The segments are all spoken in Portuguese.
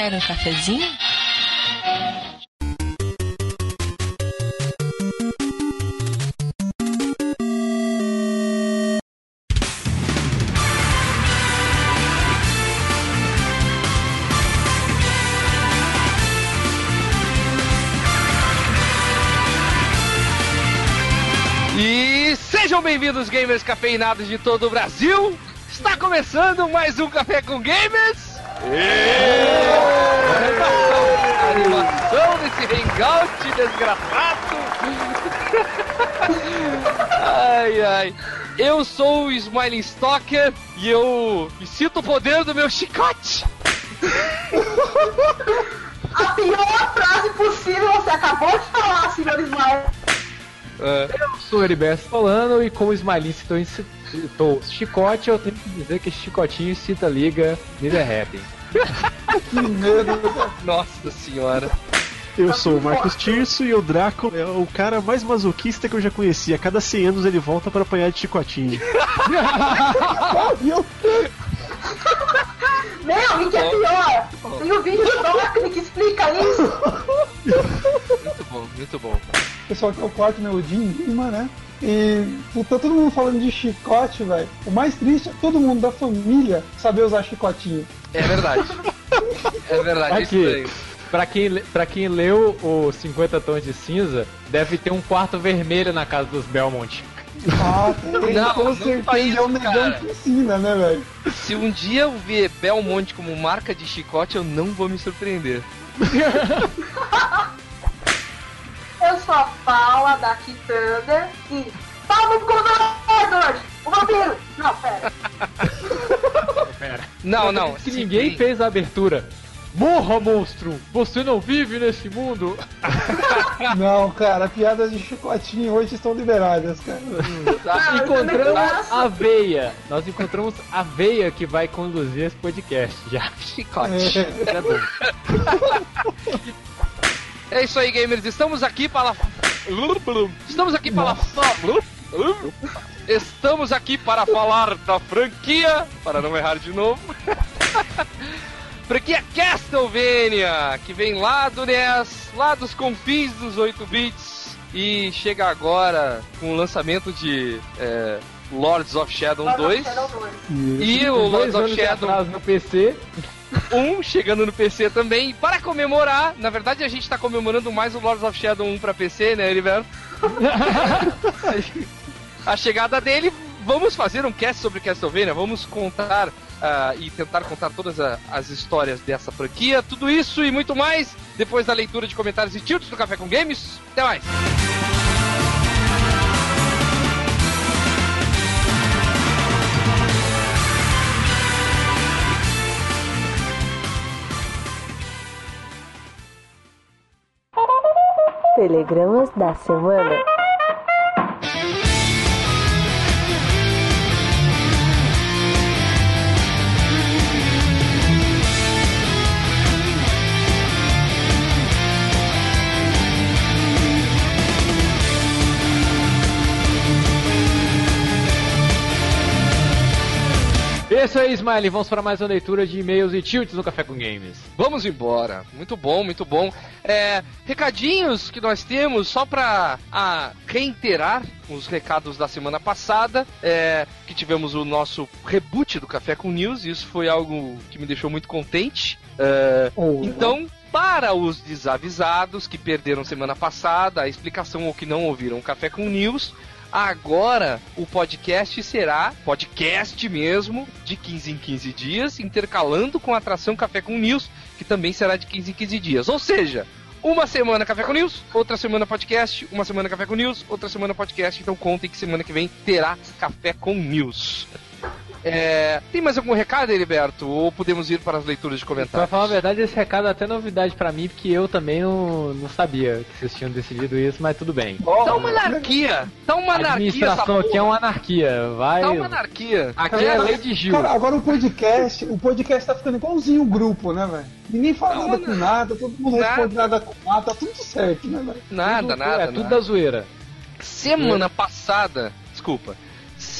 Quer um cafezinho? E sejam bem-vindos, gamers cafeinados de todo o Brasil. Está começando mais um Café com Gamers. A animação desse hangout desgraçado. ai, ai. Eu sou o Smiling Stalker e eu me sinto o poder do meu chicote. A pior frase possível você acabou de falar, senhor Ismael. Eu sou o Heriberto falando e como o Smiley citou, em- citou chicote, eu tenho que dizer que esse chicotinho cita a liga me derretem. Nossa senhora. Eu sou o Marcos Tirso e o Draco é o cara mais masoquista que eu já conheci. A cada 100 anos ele volta pra apanhar de chicotinho. Meu, o que é pior? Tem o vídeo do Dockley que explica isso. Muito bom, muito bom. pessoal que é o quarto, né? O Jim Lima, né? E tá todo mundo falando de chicote, velho. O mais triste é todo mundo da família saber usar chicotinho. É verdade. É verdade, é Aqui. estranho. Pra quem, pra quem leu o 50 Tons de Cinza, deve ter um quarto vermelho na casa dos Belmont. Ah, tem, Não, com não certeza isso, é o negão que ensina, né, velho? Se um dia eu ver Belmonte como marca de chicote, eu não vou me surpreender. Eu sou a Paula da Thunder e pau no Edward, o vampiro. Não, pera. Não, não. Que se ninguém fez a abertura. Morra, monstro! Você não vive nesse mundo! Não, cara, piadas de chicotinho hoje estão liberadas, cara. Tá? Não, encontramos a veia. Nós encontramos a veia que vai conduzir esse podcast já. Chicote. É. É bom. É isso aí, gamers. Estamos aqui para. Estamos aqui para. Estamos aqui para falar da franquia. Para não errar de novo. franquia Castlevania, que vem lá do NES, lá dos confins dos 8 bits. E chega agora com o lançamento de é, Lords of Shadow 2. Shadow 2. E o Lords of Shadow no PC. 1 chegando no PC também. Para comemorar, na verdade a gente tá comemorando mais o Lords of Shadow 1 pra PC, né, Heriberto? a chegada dele, vamos fazer um cast sobre Castlevania, vamos contar ah, e tentar contar todas a- as histórias dessa franquia, tudo isso e muito mais depois da leitura de comentários e tilts do Café com Games. Até mais! Telegramas da semana. Isso aí, Smiley. Vamos para mais uma leitura de e-mails e tilts no Café com Games. Vamos embora. Muito bom, muito bom. É, recadinhos que nós temos, só pra a, reiterar os recados da semana passada, é, que tivemos o nosso reboot do Café com News, e isso foi algo que me deixou muito contente. É, Oh, então, para os desavisados que perderam semana passada, a explicação ou que não ouviram o Café com News, agora o podcast será podcast mesmo, de 15 em 15 dias, intercalando com a atração Café com News, que também será de 15 em 15 dias. Ou seja, uma semana Café com News, outra semana podcast, uma semana Café com News, outra semana podcast. Então contem que semana que vem terá Café com News. É, tem mais algum recado, Heriberto? Ou podemos ir para as leituras de Pra comentários? falar a verdade, esse recado é até novidade pra mim, porque eu também não, não sabia que vocês tinham decidido isso, mas tudo bem. Tá uma anarquia! Tá uma A anarquia essa administração aqui é uma anarquia. Vai. Tá uma anarquia. Aqui é a lei de Gil. Cara, agora o podcast, o podcast tá ficando igualzinho o grupo, né, velho? Ninguém fala Não, nada não. com nada, todo mundo Nada. responde nada com nada, tá tudo certo, né, velho? Nada, Tudo- nada, É tudo nada. da zoeira. Semana passada, desculpa.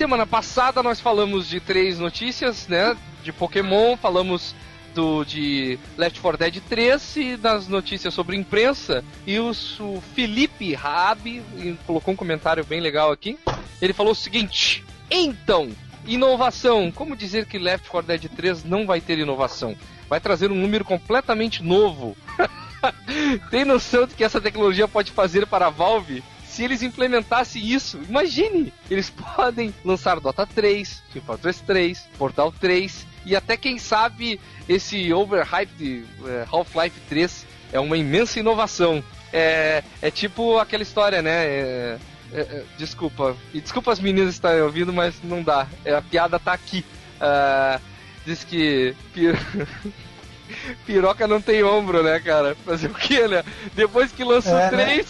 Semana passada nós falamos de três notícias, né? De Pokémon, falamos do, de Left 4 Dead 3 e das notícias sobre imprensa. E o, o Felipe Rabi colocou um comentário bem legal aqui. Ele falou o seguinte: Então, inovação. Como dizer que Left 4 Dead 3 não vai ter inovação? Vai trazer um número completamente novo. Tem noção do que essa tecnologia pode fazer para a Valve? Se eles implementassem isso, imagine! Eles podem lançar Dota 3, Team Fortress 3, Portal 3 e até quem sabe esse overhyped eh, Half-Life 3 é uma imensa inovação. É, é tipo aquela história, né? É, é, é, desculpa. E desculpa as meninas estarem ouvindo, mas não dá. É, a piada tá aqui. Ah, diz que. pir- Piroca não tem ombro, né, cara? Fazer o quê, né? Depois que lança É, o né?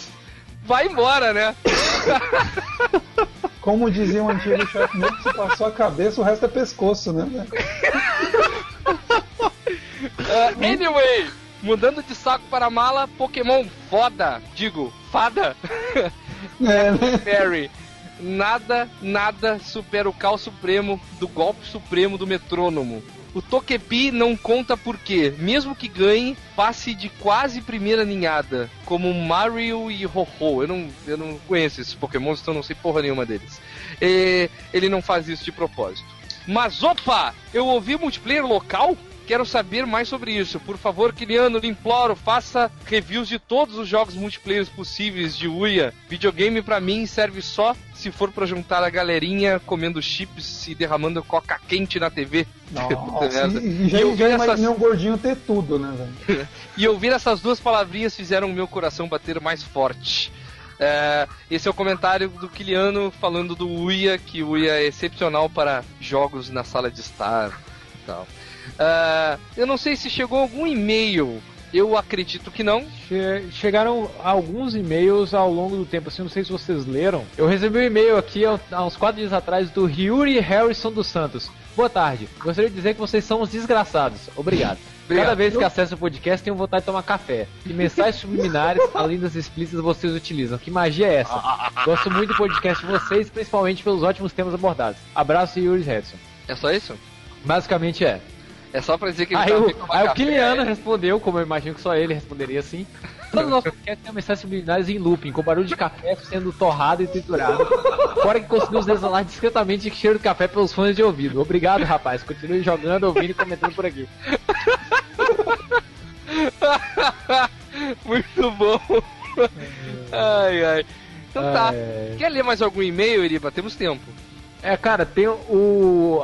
3, vai embora, né? Como dizia um antigo chefe meu, se passou a cabeça, o resto é pescoço, né? Ah, anyway, mudando de saco para mala, Pokémon foda. Digo, fada. É, né? Nada, nada supera o cal supremo do golpe supremo do metrônomo. O Tokepi não conta porque, mesmo que ganhe, passe de quase primeira ninhada, como Mario e Ho-Ho. Eu não, eu não conheço esses Pokémons, então não sei porra nenhuma deles. E ele não faz isso de propósito. Mas opa! Eu ouvi multiplayer local? Quero saber mais sobre isso. Por favor, Kiliano, lhe imploro, faça reviews de todos os jogos multiplayer possíveis de Uia. Videogame pra mim serve só se for pra juntar a galerinha comendo chips e derramando coca quente na TV. Nossa, e, já, eu vi essas- imaginei um gordinho ter tudo, né, velho? E ouvir essas duas palavrinhas fizeram o meu coração bater mais forte. É, esse é o comentário do Kiliano falando do Uia, que o Uia é excepcional para jogos na sala de estar e tal. É, eu não sei se chegou algum e-mail. Eu acredito que não. Che- Chegaram alguns e-mails ao longo do tempo, assim, não sei se vocês leram. Eu recebi um e-mail aqui há uns quatro dias atrás do Yuri Harrison dos Santos. Boa tarde. Gostaria de dizer que vocês são os desgraçados. Obrigado. Obrigado. Cada vez que acesso o podcast, tenho vontade de tomar café. Que mensagens subliminares, além das explícitas, vocês utilizam? Que magia é essa? Gosto muito do podcast de vocês, principalmente pelos ótimos temas abordados. Abraço, Yuri Harrison. É só isso? Basicamente é. É só pra dizer que ele Aí tá o, de aí o. Kiliano respondeu, como eu imagino que só ele responderia assim. Todo nosso podcast tem mensagens subliminares em looping, com barulho de café sendo torrado e triturado. Fora que conseguimos desolar discretamente o cheiro do café pelos fones de ouvido. Obrigado, rapaz. Continue jogando, ouvindo e comentando por aqui. Muito bom. ai, ai. Então tá. É, Quer ler mais algum e-mail, Iriba? Temos tempo. É, cara, tem o.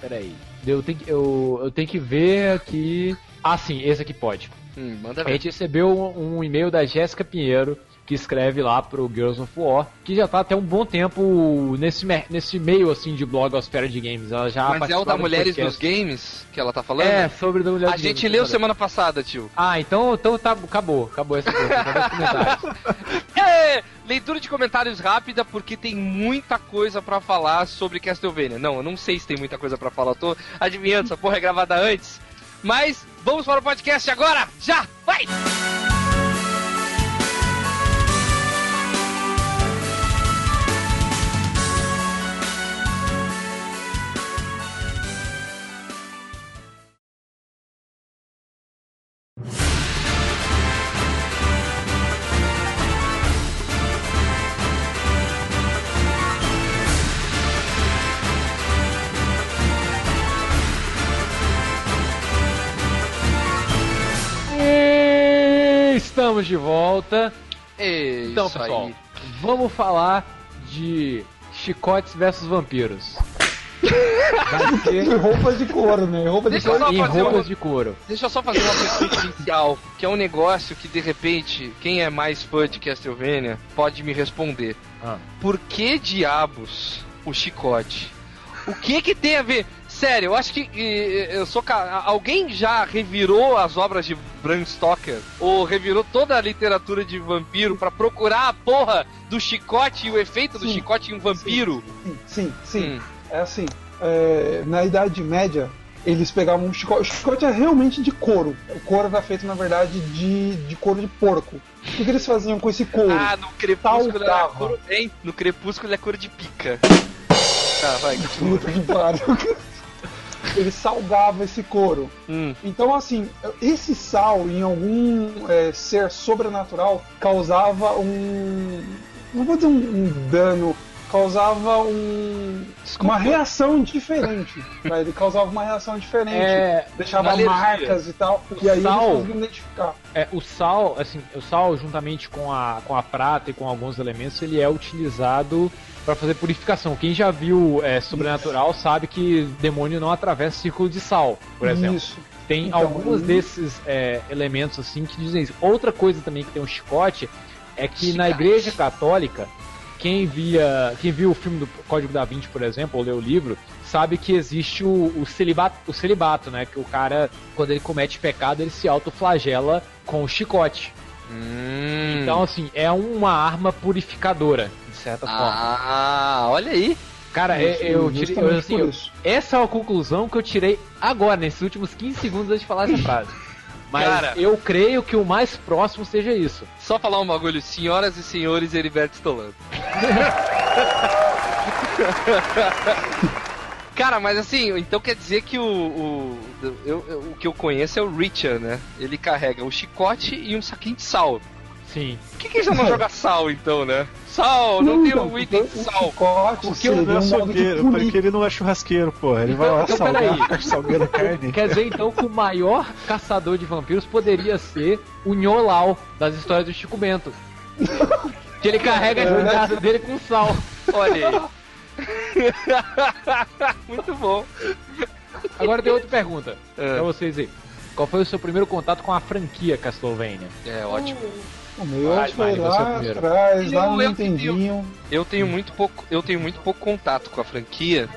Peraí. Eu tenho, que- eu, eu tenho que ver aqui. Ah, sim, esse aqui pode. Hum, A gente recebeu um, um e-mail da Jéssica Pinheiro, que escreve lá pro Girls of War, que já tá até um bom tempo nesse, nesse meio assim de blogosfera de games. Ela já Mas é o da Mulheres nos podcast. Games que ela tá falando? É, sobre da mulher A dos gente games, leu semana passada, tio. Ah, então, então tá, acabou, acabou essa coisa. acabou. É, leitura de comentários rápida, porque tem muita coisa pra falar sobre Castlevania. Não, eu não sei se tem muita coisa pra falar, eu tô adivinhando, essa porra é gravada antes. Mas vamos para o podcast agora! Já! Vai! Estamos de volta. É Então, isso pessoal, aí. vamos falar de chicotes versus vampiros. Vai ser Roupas de couro, né? Roupa de couro. em roupas um- de couro. Deixa eu só fazer uma pergunta inicial, que é um negócio que de repente, quem é mais fã de Castlevania pode me responder. Ah. Por que diabos o chicote? O que que tem a ver? Sério, eu acho que eu sou alguém já revirou as obras de Bram Stoker ou revirou toda a literatura de vampiro pra procurar a porra do chicote e o efeito do Sim. chicote em um vampiro? Sim, sim, sim. Hum. É assim, é, na Idade Média, eles pegavam um chicote. O chicote é realmente de couro. O couro era feito, na verdade, de, de couro de porco. O que, que eles faziam com esse couro? Ah, no crepúsculo era cor, hein? No crepúsculo é cor de pica. Tá, vai, continua. Puta que pariu. Ele salgava esse couro. Hum. Então, assim, esse sal em algum é, ser sobrenatural causava um. Não vou dizer um, um dano, causava um, uma reação diferente. né? Ele causava uma reação diferente. É, deixava alergia. marcas e tal. E aí sal- eles conseguiam identificar. É, o sal, assim, o sal juntamente com a, com a prata e com alguns elementos, ele é utilizado para fazer purificação. Quem já viu é, Sobrenatural sabe que demônio não atravessa círculo de sal, por exemplo. Isso. Tem Então, alguns hum. desses é, elementos assim que dizem isso. Outra coisa também que tem um chicote é que na Igreja Católica, quem via, quem viu o filme do Código da Vinci, por exemplo, ou leu o livro, sabe que existe o, o celibato, o celibato, né? Que o cara, quando ele comete pecado, ele se autoflagela com o chicote. Hum. Então, assim, é uma arma purificadora, certa forma. Ah, olha aí. Cara, é- eu tirei. Justamente eu, assim, eu- essa é a conclusão que eu tirei agora, nesses últimos 15 segundos antes de falar essa frase. Mas Cara. eu creio que o mais próximo seja isso. Só falar um bagulho, senhoras e senhores, Heriberto Stolando. Cara, mas assim, então quer dizer que o. o eu- eu- o que eu conheço é o Richard, né? Ele carrega um chicote e um saquinho de sal. Sim. Por que, que ele não joga sal então, né? Sal, não, tem então, um item de sal. chicote Porque ele não é açougueiro, porque ele não é churrasqueiro, pô. Ele vai lá então, salgar, salgando carne. Quer dizer então que o maior caçador de vampiros poderia ser o Nholau das histórias do Chico Bento. Que ele carrega É a casa dele com sal. Olha aí. Muito bom. Agora tem outra pergunta É. pra vocês aí. Qual foi o seu primeiro contato com a franquia Castlevania? É ótimo. O meu Vai, foi é o lá atrás, lá Eu- no eu- Nintendinho. Eu tenho muito pouco, eu tenho muito pouco contato com a franquia,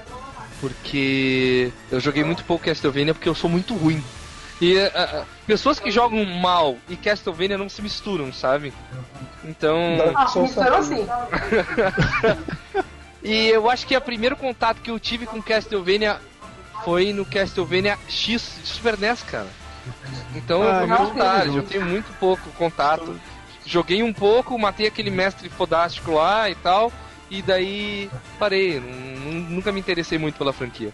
porque eu joguei muito pouco Castlevania porque eu sou muito ruim. E ah, pessoas que jogam mal e Castlevania não se misturam, sabe? Então, Ah, misturou sim. e eu acho que o primeiro contato que eu tive com Castlevania foi no Castlevania X de Super NES, cara. Então, Ah, muito tarde, teve eu tenho muito pouco contato. Joguei um pouco, matei aquele mestre fodástico lá e tal, e daí parei. Nun- nun- Nunca me interessei muito pela franquia.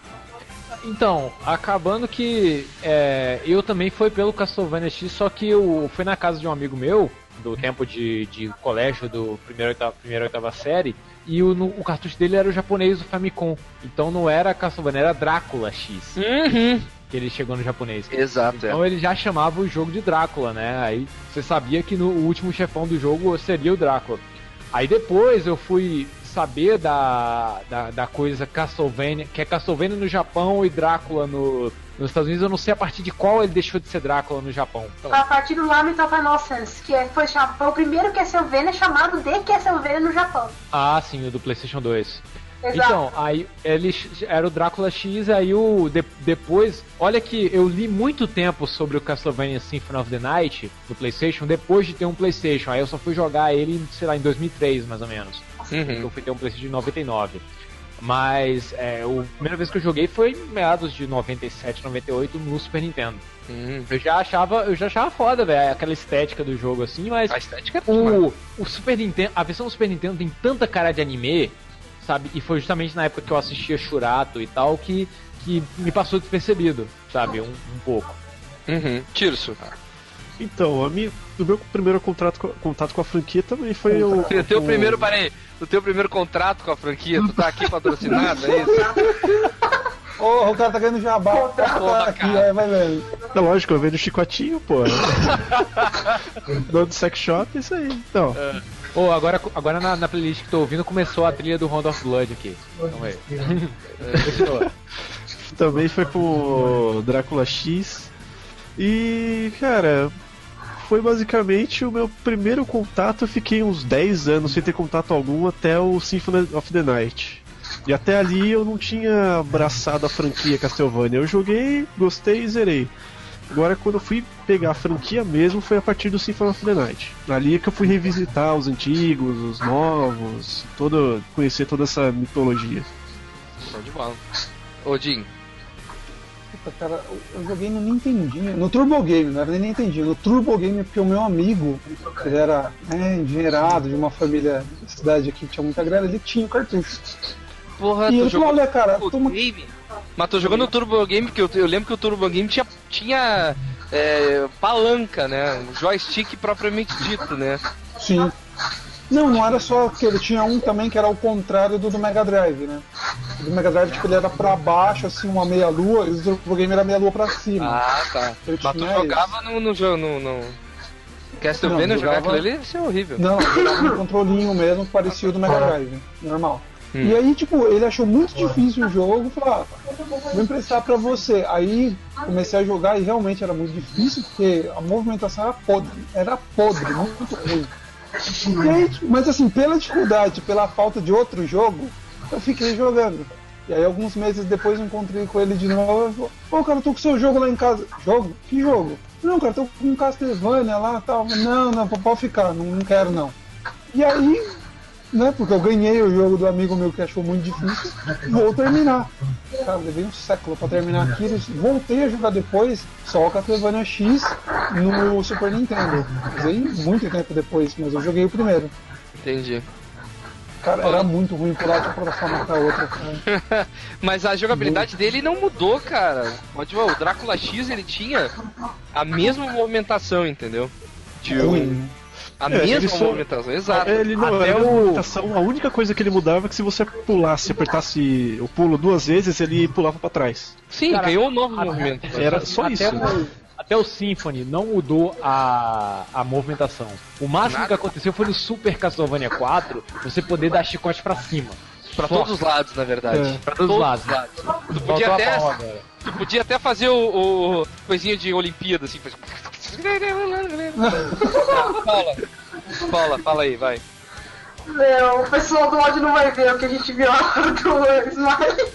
Então, acabando que é, eu também fui pelo Castlevania X, só que eu fui na casa de um amigo meu, do tempo de, de colégio do primeiro, oitava, primeira e oitava série, e o, no- o cartucho dele era o japonês do Famicom. Então não era Castlevania, era Drácula X, Uhum. Que ele chegou no japonês. Exato, é. Então ele já chamava o jogo de Drácula, né? Aí você sabia que no o último chefão do jogo seria o Drácula. Aí depois eu fui saber da, da, da coisa Castlevania, que é Castlevania no Japão e Drácula no, nos Estados Unidos. Eu não sei a partir de qual ele deixou de ser Drácula no Japão. Então, A partir do Lament of Innocence, que é- foi, foi o primeiro Castlevania chamado de Castlevania no Japão. ah, sim, o do PlayStation 2. Exato. Então, aí ele era o Drácula X, aí o de- depois, olha que eu li muito tempo sobre o Castlevania Symphony of the Night do PlayStation depois de ter um PlayStation. Aí eu só fui jogar ele, sei lá, em 2003 mais ou menos. Uhum. Eu fui ter um PlayStation de 99. Mas é, a primeira vez que eu joguei foi em meados de 97, 98 no Super Nintendo. Uhum. Eu já achava, eu já achava foda, velho, aquela estética do jogo assim, mas A estética é o, o Super Nintendo, a versão do Super Nintendo tem tanta cara de anime, sabe? E foi justamente na época que eu assistia Shurato e tal que, que me passou despercebido, sabe? Um, um pouco. Uhum. Tirso. Então, a minha, o meu primeiro contato com, contato com a franquia também foi o. O teu o- primeiro, peraí, o teu primeiro contrato com a franquia, tu tá aqui patrocinado, é isso? Ô, o cara tá ganhando jabá. Porra, aqui, cara. aí, vai vendo. É lógico, eu vejo chicotinho, pô. Dono do sex shop, é isso aí. Então, Ô, agora, agora na, na playlist que tô ouvindo começou a trilha do Round of Blood aqui. Calma aí. Continua. também foi pro Drácula X. E, cara, foi basicamente o meu primeiro contato. Eu fiquei uns 10 anos sem ter contato algum até o Symphony of the Night. E até ali eu não tinha abraçado a franquia Castlevania. Eu joguei, gostei e zerei. Agora, quando eu fui pegar a franquia mesmo, foi a partir do Symphony of the Night. Ali é que eu fui revisitar os antigos, os novos, todo, conhecer toda essa mitologia. Show de bola. Ô, Jim, Puta, cara, eu- eu joguei no Nintendinho, no Turbo Game, não era nem Nintendinho, no Turbo Game, porque o meu amigo, ele era né, engenheirado de uma família da cidade aqui que tinha muita grana, ele tinha o cartucho. Porra, E tu ele jogou olha, cara, o toma... game? Mas tô jogando o Turbo Game, porque eu, eu lembro que o Turbo Game tinha, tinha é, palanca, né? Um joystick propriamente dito, né? Sim. Não, não era só que ele tinha um também que era o contrário do do Mega Drive, né? O do Mega Drive, tipo, ele era pra baixo, assim, uma meia-lua, e o Turbo Game era meia-lua pra cima. Ah, tá. Eu Mas tu jogava no, no jogo, no... no... Castlevania Não, jogar jogava- aquilo ali ia ser horrível. Não, ele um controlinho mesmo que parecia o do Mega Drive, normal. Hum. E aí, tipo, ele achou muito difícil o jogo, falou, ah, vou emprestar pra você. Aí comecei a jogar e realmente era muito difícil, porque a movimentação era podre, era podre, muito ruim. Aí, tipo, mas assim, pela dificuldade, pela falta de outro jogo, eu fiquei jogando. E aí alguns meses depois eu encontrei com ele de novo e falou, pô cara, eu tô com seu jogo lá em casa. Jogo? Que jogo? Não, cara, tô com um Castlevania lá e tal. Não, não, pode ficar, não, não quero não. E aí, né, porque eu ganhei o jogo do amigo meu que achou muito difícil, vou terminar. Cara, levei um século pra terminar aquilo, voltei a jogar depois só o Castlevania X no Super Nintendo. Usei muito tempo depois, mas eu joguei o primeiro. Entendi. Cara, era muito ruim pular de uma plataforma pra outra. cara. Mas a jogabilidade dele não mudou, cara. Pode ver, o Drácula X ele tinha a mesma movimentação, entendeu? Tipo, Ruim. A É, mesma só- movimentação, exato. Ele não Até era o- movimentação, a única coisa que ele mudava é que se você pulasse, apertasse o pulo duas vezes, ele pulava pra trás. Sim, Cara, ganhou um novo até- movimento. Era só até isso. O, até o Symphony não mudou a, a movimentação. O máximo Nada. que aconteceu foi no Super Castlevania 4 você poder dar chicote pra cima. Pra Só. todos os lados, na verdade. É. Pra todos os lados. Tu Faltou podia a até, tu podia até fazer o, o coisinha de Olimpíada, assim. Ah, Paula, Paula, fala aí, vai. Meu, o pessoal do ódio não vai ver o que a gente viu lá do Smile.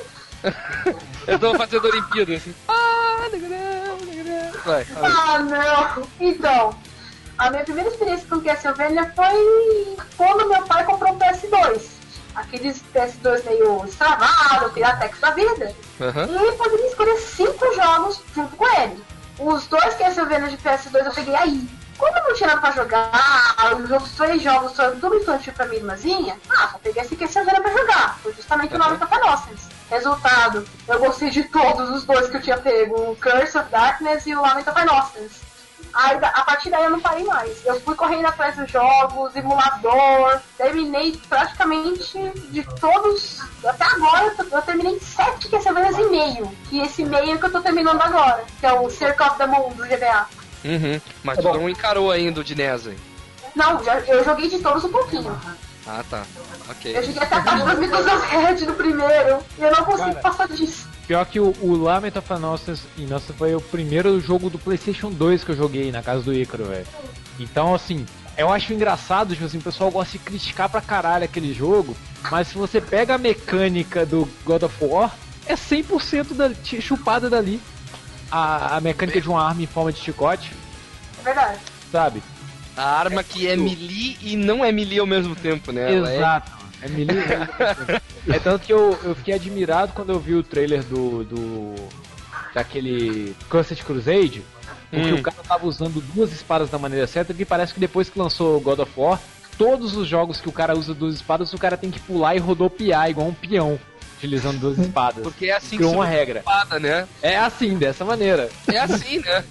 Eu tô fazendo Olimpíada, assim. Vai, fala aí. Ah, não. Então, a minha primeira experiência com Castlevania foi quando meu pai comprou um PS2. Aqueles PS2 meio extravado, Piratex da vida. Aham. E eu poderia escolher cinco jogos junto com ele. Os dois Castlevania de PS2 eu peguei aí. Eu não tinha nada pra jogar, os outros três jogos foram tudo infantil pra minha irmãzinha, ah, só peguei esse Castlevania pra jogar. Foi justamente o nome da Innocence. Resultado, eu gostei de todos os dois que eu tinha pego, o Curse of Darkness e o Lament of Innocence. Aí, a partir daí eu não parei mais. Eu fui correndo atrás dos jogos, emulador, terminei praticamente de todos. Até agora eu, tô- eu terminei sete Castlevanias e meio. E esse meio que eu tô terminando agora, que é o Circle of the Moon do GBA. Uhum. Mas tu bom. não encarou ainda o de NES aí. Não, já, eu joguei de todos um pouquinho. Ah, tá. Ok. Eu cheguei até a parte das Red no primeiro. E eu não consigo Cara. passar disso. Pior que o, o Lament of Innocence, Innocence foi o primeiro jogo do PlayStation 2 que eu joguei na casa do Icaro, velho. Então, assim, eu acho engraçado, tipo assim, o pessoal gosta de criticar pra caralho aquele jogo, mas se você pega a mecânica do God of War, é 100% da, chupada dali. A, a mecânica de uma arma em forma de chicote, É verdade. sabe? A arma que é melee e não é melee ao mesmo tempo, né? É- Exato. É melee. é tanto que eu, eu fiquei admirado quando eu vi o trailer do. do daquele Cursed Crusade. Porque Hum. o cara tava usando duas espadas da maneira certa, que parece que depois que lançou o God of War, todos os jogos que o cara usa duas espadas, o cara tem que pular e rodopiar igual um peão, utilizando duas espadas. Porque é assim que Criou uma regra. espada, né? É assim, dessa maneira. É assim, né?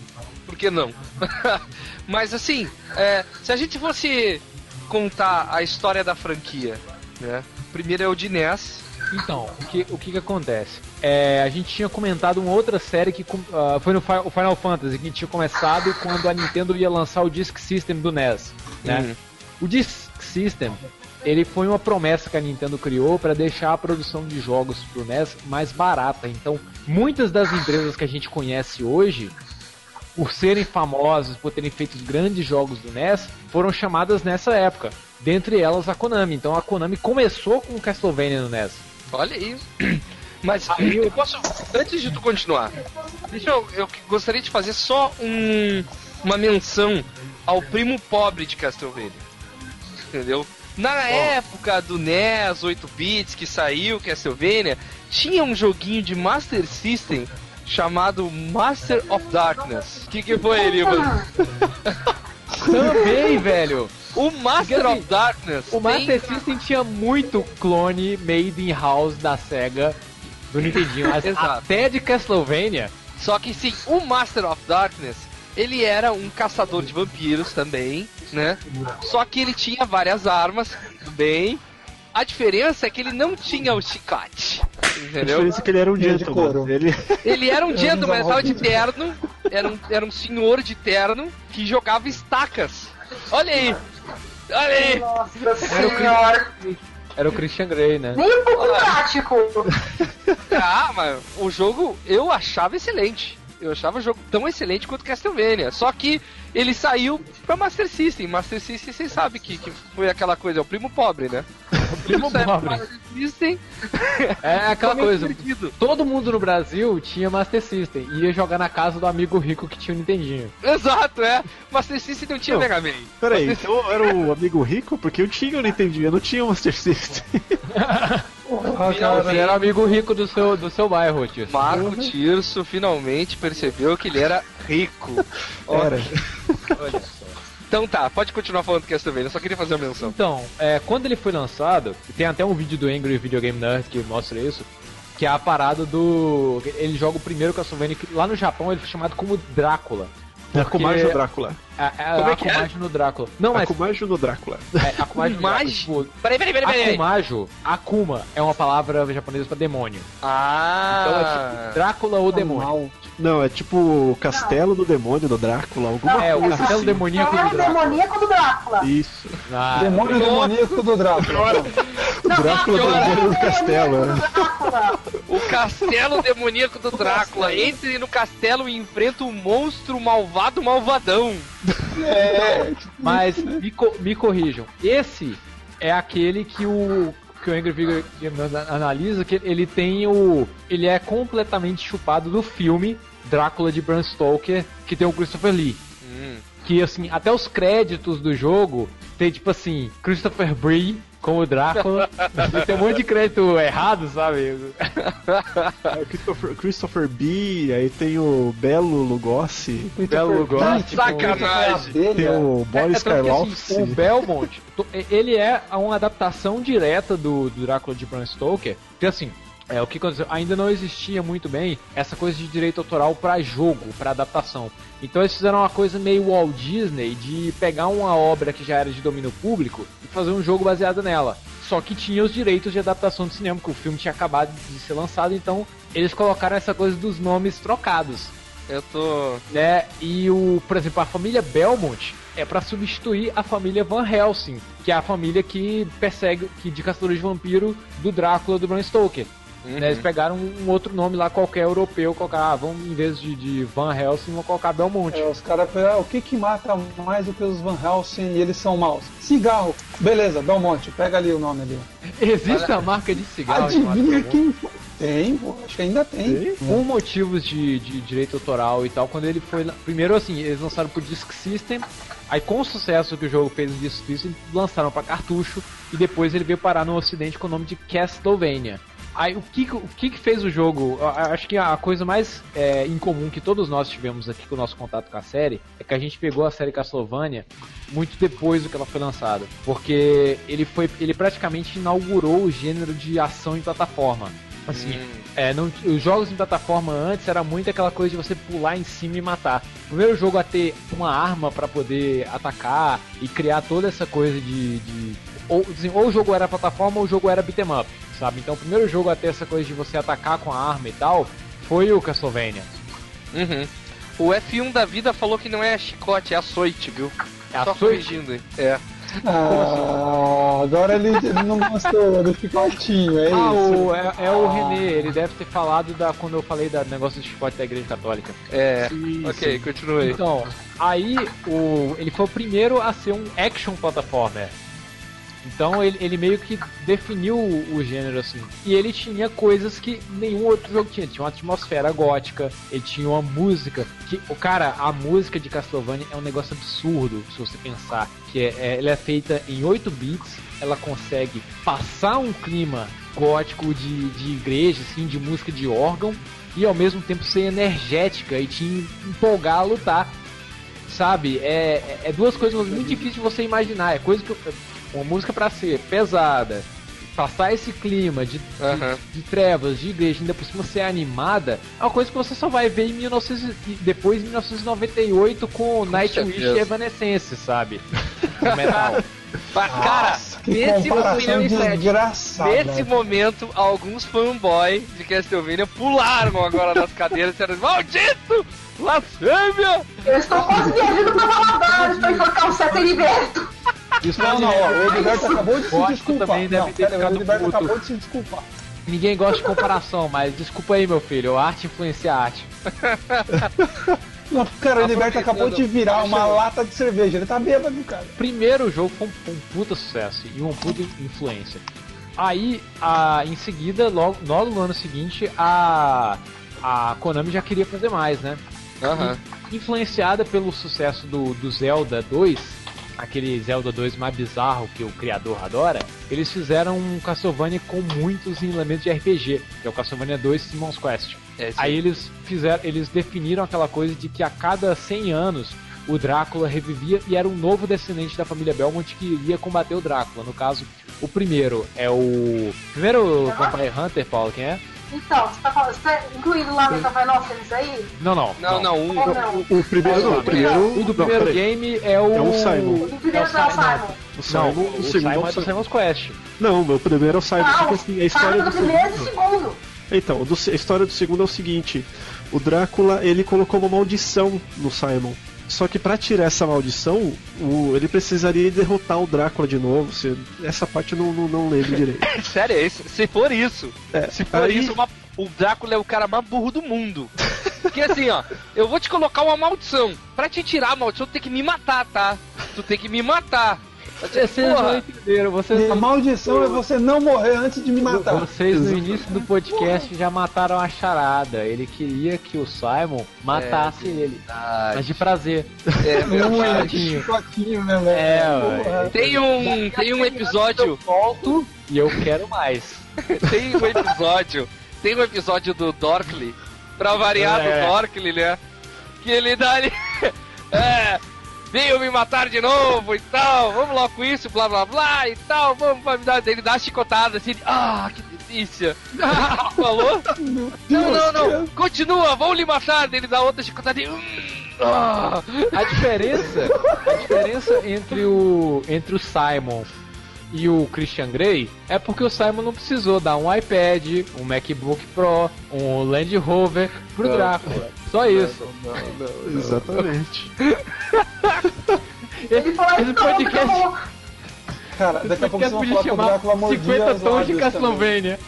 Por que não? Mas assim, é, se a gente fosse contar a história da franquia, né? Primeiro é o de NES. Então, o que, o que que acontece? É, a gente tinha comentado uma outra série que ah, foi no o Final Fantasy, que tinha começado quando a Nintendo ia lançar o Disk System do NES, né? Uhum. O Disk System, ele foi uma promessa que a Nintendo criou para deixar a produção de jogos pro NES mais barata. Então, muitas das empresas que a gente conhece hoje, por serem famosas, por terem feito grandes jogos do NES, foram chamadas nessa época. Dentre elas a Konami. Então a Konami começou com o Castlevania no NES. Olha aí. Mas eu posso. Antes de tu continuar, deixa eu. Eu gostaria de fazer só um, uma menção ao primo pobre de Castlevania. Entendeu? Na época do NES 8 bits que saiu Castlevania, tinha um joguinho de Master System chamado Master of Darkness. O que, que foi, Eliba? Também, velho! O Master Porque, assim, of Darkness. O tem- Master System tinha muito clone made in house da SEGA do Nintendinho, mas até de Castlevania. Só que sim, o Master of Darkness, ele era um caçador de vampiros também, né? Só que ele tinha várias armas, tudo bem. A diferença é que ele não tinha o chicote. A Entendeu? diferença é que ele era um gentleman. couro. Ele... Ele era um gentleman, ele tava de terno. Era um, era um senhor de terno que jogava estacas. Olha aí! Olha aí! Nossa senhora. Era o Christian Grey, né? Nem um pouco prático. Ah, mas o jogo eu achava excelente. Eu achava o jogo tão excelente quanto Castlevania. Só que ele saiu pra Master System. Master System, vocês sabem que, que foi aquela coisa, é o primo pobre, né? O primo pobre. Master System, É aquela coisa. perdido. Todo mundo no Brasil tinha Master System e ia jogar na casa do amigo rico que tinha o Nintendinho. Exato, é. Master System não tinha Não. Mega Man. Peraí, Master então eu era o amigo rico? Porque eu tinha o Nintendinho, eu não tinha o Master System. Ah, cara, era amigo rico do seu, do seu bairro, tio. Marco Tirso finalmente percebeu que ele era rico. Era. Olha só. Então tá, pode continuar falando do Castlevania, eu só queria fazer uma menção. Então, é, quando ele foi lançado, e tem até um vídeo do Angry Video Game Nerd que mostra isso, que é a parada do. Ele joga o primeiro Castlevania, que lá no Japão ele foi chamado como Drácula. É Porque- Akumaju no Drácula. É, é Como é a que é? No Drácula. Não, mas Akumaju no Drácula. é, Akumaju no Drácula. Tipo, Peraí, peraí, peraí, peraí. Akumajo, Akuma é uma palavra japonesa pra demônio. Então é Ah. tipo Drácula ou demônio. Não, é tipo o castelo do demônio do Drácula, alguma É, o coisa castelo assim. demoníaco É do o Drácula. demoníaco do Drácula. Isso. Ah, Demônio demoníaco do Drácula. O Drácula do cara. demônio do castelo. né? Drácula. O castelo demoníaco do Drácula. Entre no castelo e enfrenta o monstro malvado malvadão. É, Mas me, co- me corrijam. Esse é aquele que o que o Angry Video analisa que ele tem o ele é completamente chupado do filme Drácula de Bram Stoker que tem o Christopher Lee. Que assim, até os créditos do jogo tem tipo assim, Christopher Bree como Drácula. e tem um monte de crédito errado, sabe? É o Christopher, Christopher B, aí tem o Belo Lugosi, Belo Lugosi. Sacanagem. tem o Boris É, que, Karloff. assim, o Belmont, ele é uma adaptação direta do, do Drácula de Bram Stoker. Porque assim, é, o que aconteceu? Ainda não existia muito bem essa coisa de direito autoral para jogo, para adaptação. Então eles fizeram uma coisa meio Walt Disney de pegar uma obra que já era de domínio público e fazer um jogo baseado nela. Só que tinha os direitos de adaptação de cinema, porque o filme tinha acabado de ser lançado, então eles colocaram essa coisa dos nomes trocados Eu tô. né? E o, por exemplo, a família Belmont é pra substituir a família Van Helsing, que é a família que persegue, que de caçadores de vampiro do Drácula do Bram Stoker. Né, Eles pegaram um outro nome lá qualquer europeu, colocar, ah, vamos em vez de, de Van Helsing, vamos colocar Belmont. É, os caras pegaram, o que que mata mais do que os Van Helsing e eles são maus? Cigarro. Beleza, Belmonte, pega ali o nome ali. Existe a marca de cigarro Adivinha quem foi? Tem, pô, acho que ainda tem. Por motivos de, de direito autoral e tal, quando ele foi. Primeiro, assim, eles lançaram pro Disk System, aí com o sucesso que o jogo fez no Disk System, lançaram pra cartucho, e depois ele veio parar no ocidente com o nome de Castlevania. Aí o que, o que fez o jogo? Acho que a coisa mais é, incomum que todos nós tivemos aqui com o nosso contato com a série é que a gente pegou a série Castlevania muito depois do que ela foi lançada. Porque ele foi. ele praticamente inaugurou o gênero de ação em plataforma. Assim, é, não- os jogos em plataforma antes era muito aquela coisa de você pular em cima e matar. O primeiro jogo a ter uma arma pra poder atacar e criar toda essa coisa de. de- ou, assim, ou o jogo era plataforma ou o jogo era beat'em up, sabe? Então o primeiro jogo a ter essa coisa de você atacar com a arma e tal foi o Castlevania. Uhum. O F1 da vida falou que não é chicote, é açoite, viu? É Só açoite? corrigindo. É. Ah, agora ele, ele não gostou do chicotinho, é Ah, isso. o, é, é o René, ele deve ter falado da quando eu falei do negócio do chicote da igreja católica. É. Sim, Ok, continue. Então, aí o, ele foi o primeiro a ser um action platformer. Então ele, ele meio que definiu o, o gênero assim. E ele tinha coisas que nenhum outro jogo tinha. Tinha uma atmosfera gótica, ele tinha uma música. que O cara, a música de Castlevania é um negócio absurdo, se você pensar. Que é, é- ela é feita em 8 bits, ela consegue passar um clima gótico de, de igreja, assim, de música de órgão, e ao mesmo tempo ser energética e te empolgar a lutar sabe? É, é- é duas coisas muito difíceis de você imaginar. É coisa que eu- uma música pra ser pesada, passar esse clima de, de, de trevas, de igreja, ainda por cima ser animada, é uma coisa que você só vai ver em 1900, e depois em 1998 com Nightwish certeza. e Evanescence, sabe? O metal. Cara, Nossa, nesse momento, nesse momento, alguns fanboy de Castlevania pularam agora nas cadeiras e disseram: Maldito! Blasfêmia! Eu estou quase viajando pra Valadares pra enforcar o Seta Heriberto. Isso Não, não, ó, o Edilberto acabou de se desculpar. também deve Não, ter pera, o puto. acabou de se desculpar. Ninguém gosta de comparação, mas desculpa aí, meu filho. A arte influencia a arte. Não, cara, o Edilberto Aproveitando, acabou de virar uma deixa eu- lata de cerveja. Ele tá bêbado, cara. Primeiro jogo foi um, um puta sucesso e uma puta influência. Aí, a, em seguida, logo, logo no ano seguinte, a, a Konami já queria fazer mais, né? Aham. Influenciada pelo sucesso do, do Zelda 2, aquele Zelda 2 mais bizarro que o criador adora, eles fizeram um Castlevania com muitos elementos de RPG, que é o Castlevania 2 Simon's Quest. É Aí eles fizeram, eles definiram aquela coisa de que a cada 100 anos o Drácula revivia e era um novo descendente da família Belmont que iria combater o Drácula. No caso, o primeiro é o primeiro Vampire Hunter, Paulo, quem é? Então, você tá, falando, você tá incluindo lá no Cavanófilis aí? Não, não. Não, não, um. Não? O primeiro, não, o primeiro. O do não, primeiro game é o É o Simon. O primeiro É o é o Simon. O Simon, Não, o, o segundo Simon é é o. Simon's Quest. Não, meu primeiro é o Simon, porque assim, a história Simon do do primeiro e do segundo. Então, o a história do segundo é o seguinte: o Drácula ele colocou uma maldição no Simon. Só que pra tirar essa maldição, o- ele precisaria derrotar o Drácula de novo. Se- essa parte eu não, não, não lembro direito. Sério, é isso? se for isso, É, se for aí- isso, uma- o Drácula é o cara mais burro do mundo. Porque assim, ó, eu vou te colocar uma maldição. Pra te tirar a maldição, tu tem que me matar, tá? Tu tem que me matar. Vocês não Porra, entenderam, vocês, a maldição é você não morrer antes de me matar. vocês no início do podcast já mataram a charada. Ele queria que o Simon matasse ele. Mas de prazer. é, Um verdade. chicotinho, né, velho? É, Porra. Tem um, tem um episódio, Volto e eu quero mais. tem um episódio, tem um episódio do Dorkly, pra variar É. do Dorkly, né? Que ele dá ali, é, veio me matar de novo e tal, vamos logo com isso, blá blá blá e tal, vamos, vai me dar, ele dá uma chicotada assim, ah, que delícia. Falou? Não, não, não, continua, vamos lhe matar, ele dá outra chicotada e, hum, ah. A diferença, a diferença entre o entre o Simon e o Christian Grey é porque o Simon não precisou dar um iPad, um MacBook Pro, um Land Rover pro Não. Drácula. Só isso. Exatamente. Ele falou, Esse podcast- acabou. Cara, daqui a pouco vocês vão podia falar que o chamar Drácula mordia 50 os tons de. Castlevania.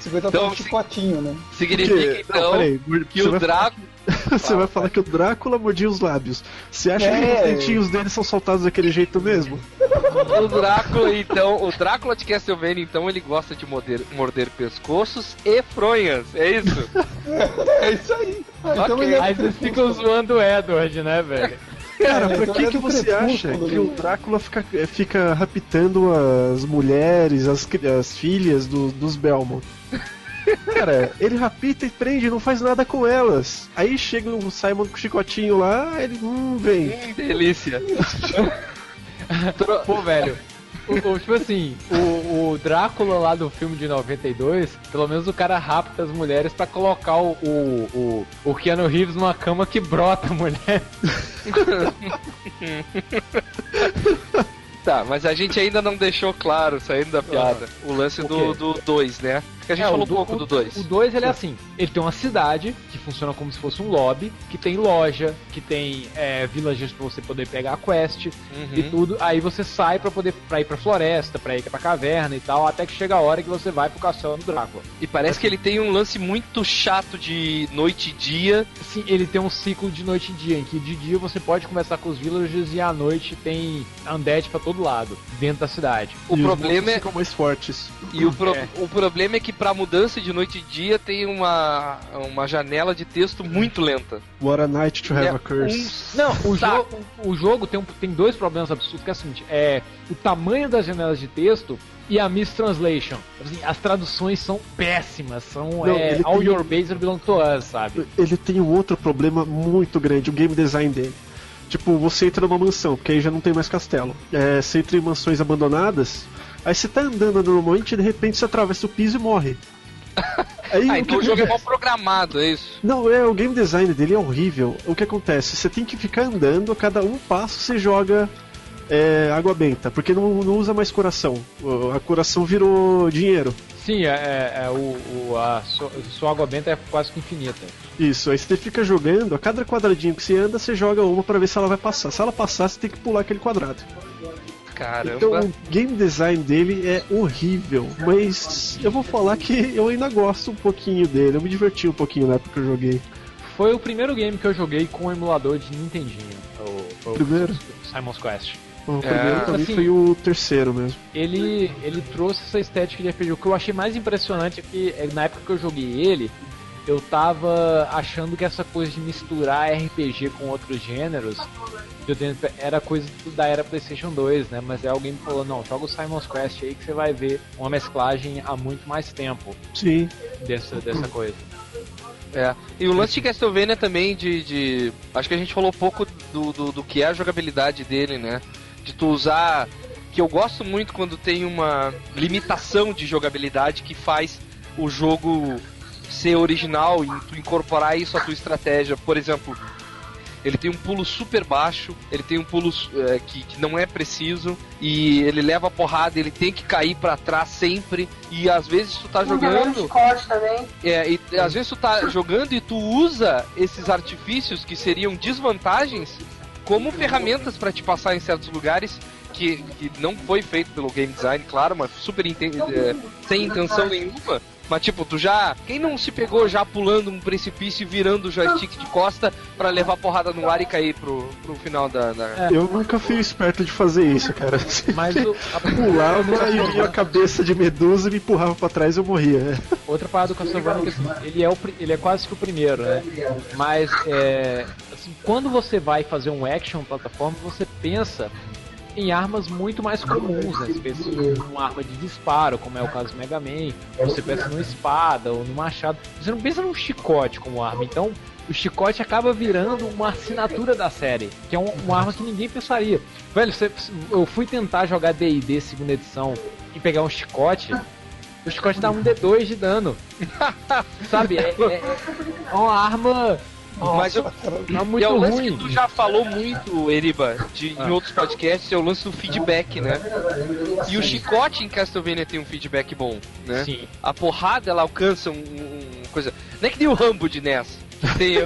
50 Então, tons de chicotinho, né? Significa então não, peraí, que o Drácula. Você vai falar que o Drácula mordia os lábios. Você acha que É. os dentinhos dele são soltados daquele jeito mesmo? O Drácula, então, o Drácula de Castlevania, então, ele gosta de morder, morder pescoços e fronhas, é isso? É isso aí. Ah, então Ok. ele é Aí vocês ficam zoando o Edward, né, velho? Cara, É, por então que, é que você acha que né? o Drácula fica, fica raptando as mulheres, as, as filhas do- dos Belmont? Cara, ele rapita e prende, não faz nada com elas. Aí chega o Simon com o chicotinho lá, ele, hum, vem. Hum, delícia. Pô, velho. O, o- tipo assim, o, o Drácula lá do filme de 92, pelo menos o cara rapta as mulheres pra colocar o, o, o, o Keanu Reeves numa cama que brota a mulher. Tá, mas a gente ainda não deixou claro, saindo da piada, o lance O do quê? 2, do dois, né? Porque a gente É, falou o um pouco do 2. O 2 ele é assim, ele tem uma cidade que funciona como se fosse um lobby, que tem loja, que tem é, villagers pra você poder pegar a quest e Uhum. tudo. Aí você sai pra poder pra ir pra floresta, pra ir pra caverna e tal, até que chega a hora que você vai pro castelo do Drácula. E parece que ele tem um lance muito chato de noite e dia. Sim, ele tem um ciclo de noite e dia, em que de dia você pode conversar com os villagers e à noite tem undead pra todo lado, dentro da cidade. O E os problema é. ficam mais fortes. E o, pro- É. o problema é que pra mudança de noite e dia tem uma, uma janela de texto muito lenta. What a night to have É a curse. um Não, o, jo o jogo tem, um- tem dois problemas absurdos, que é o seguinte, é o tamanho das janelas de texto e a mistranslation. Assim, as traduções são péssimas, são Não, é, ele all tem- your base belong to us, sabe? Ele tem um outro problema muito grande, o game design dele. Tipo, você entra numa mansão, porque aí já não tem mais castelo. É, você entra em mansões abandonadas, Aí você tá andando normalmente e de repente você atravessa o piso e morre. Aí, Ah, o então o jogo é mal programado, é isso? Não, é, o game design dele é horrível. O que acontece? Você tem que ficar andando, a cada um passo você joga é, água benta, porque não, não usa mais coração. O- A coração virou dinheiro. Sim, é, é- é o, o- a sua, sua água benta é quase que infinita. Isso, aí você fica jogando, a cada quadradinho que você anda, você joga uma pra ver se ela vai passar. Se ela passar, você tem que pular aquele quadrado. Caramba. Então o game design dele é horrível, mas eu vou falar que eu ainda gosto um pouquinho dele. Eu me diverti um pouquinho na época que eu joguei. Foi o primeiro game que eu joguei com o emulador de Nintendinho. O, o Primeiro? Simon's Quest. O primeiro pra mim assim- foi o terceiro mesmo. Ele, ele trouxe essa estética de RPG. O que eu achei mais impressionante é que é, na época que eu joguei ele, eu tava achando que essa coisa de misturar RPG com outros gêneros eu tenho- era coisa da era PlayStation 2, né? Mas aí alguém me falou: não, joga o Simon's Quest aí que você vai ver uma mesclagem há muito mais tempo Sim. dessa, dessa coisa. É. E o lance de Castlevania também de, de- Acho que a gente falou pouco do, do, do que é a jogabilidade dele, né? De tu usar. Que eu gosto muito quando tem uma limitação de jogabilidade que faz o jogo ser original e tu incorporar isso à tua estratégia. Por exemplo, ele tem um pulo super baixo, ele tem um pulo é, que, que não é preciso, e ele leva a porrada, ele tem que cair pra trás sempre, e às vezes tu tá jogando. Scott também. É, e às vezes tu tá jogando e tu usa esses artifícios que seriam desvantagens como ferramentas pra te passar em certos lugares que, que não foi feito pelo game design, claro, mas super é, sem intenção nenhuma. Mas tipo, tu já. Quem não se pegou já pulando um precipício e virando o joystick de costa pra levar porrada no ar e cair pro, pro final da. da- Eu nunca fui esperto de fazer isso, cara. Mas o, a, Pulava e vinha a cabeça de medusa e me empurrava pra trás e eu morria. Outra parada do Castlevania é que assim, ele é, o, ele é quase que o primeiro, né? Mas é, assim, quando você vai fazer um action plataforma, você pensa em armas muito mais comuns, né? Você pensa em uma arma de disparo, como é o caso do Mega Man, você pensa numa espada ou num machado. Você não pensa num chicote como arma, então o chicote acaba virando uma assinatura da série, que é um- uma arma que ninguém pensaria. Velho, você- eu fui tentar jogar D&D segunda edição e pegar um chicote, o chicote dá um D2 de dano. Sabe? É, é- é uma arma Mas eu, e muito é o lance ruim. que tu já falou muito, Eriba, de, em outros podcasts, é o lance do feedback, né? E o chicote em Castlevania tem um feedback bom, né? Sim. A porrada ela alcança um, um- coisa. Não é que nem o Rambo de NES. Tem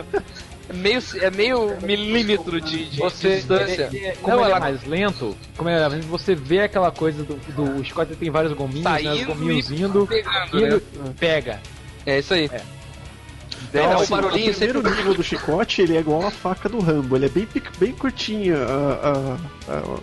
é meio, é meio milímetro de, de Você, distância. ele- ele- como Não, ele ela é mais lento, como é você vê aquela coisa do, do chicote tem vários gominhos, né, os gominhos indo, pegando, indo, né? pega. É isso aí. É. Então, assim, barulhinho o primeiro sempre. nível do chicote ele é igual a faca do Rambo, ele é bem, bem curtinho a- a- a-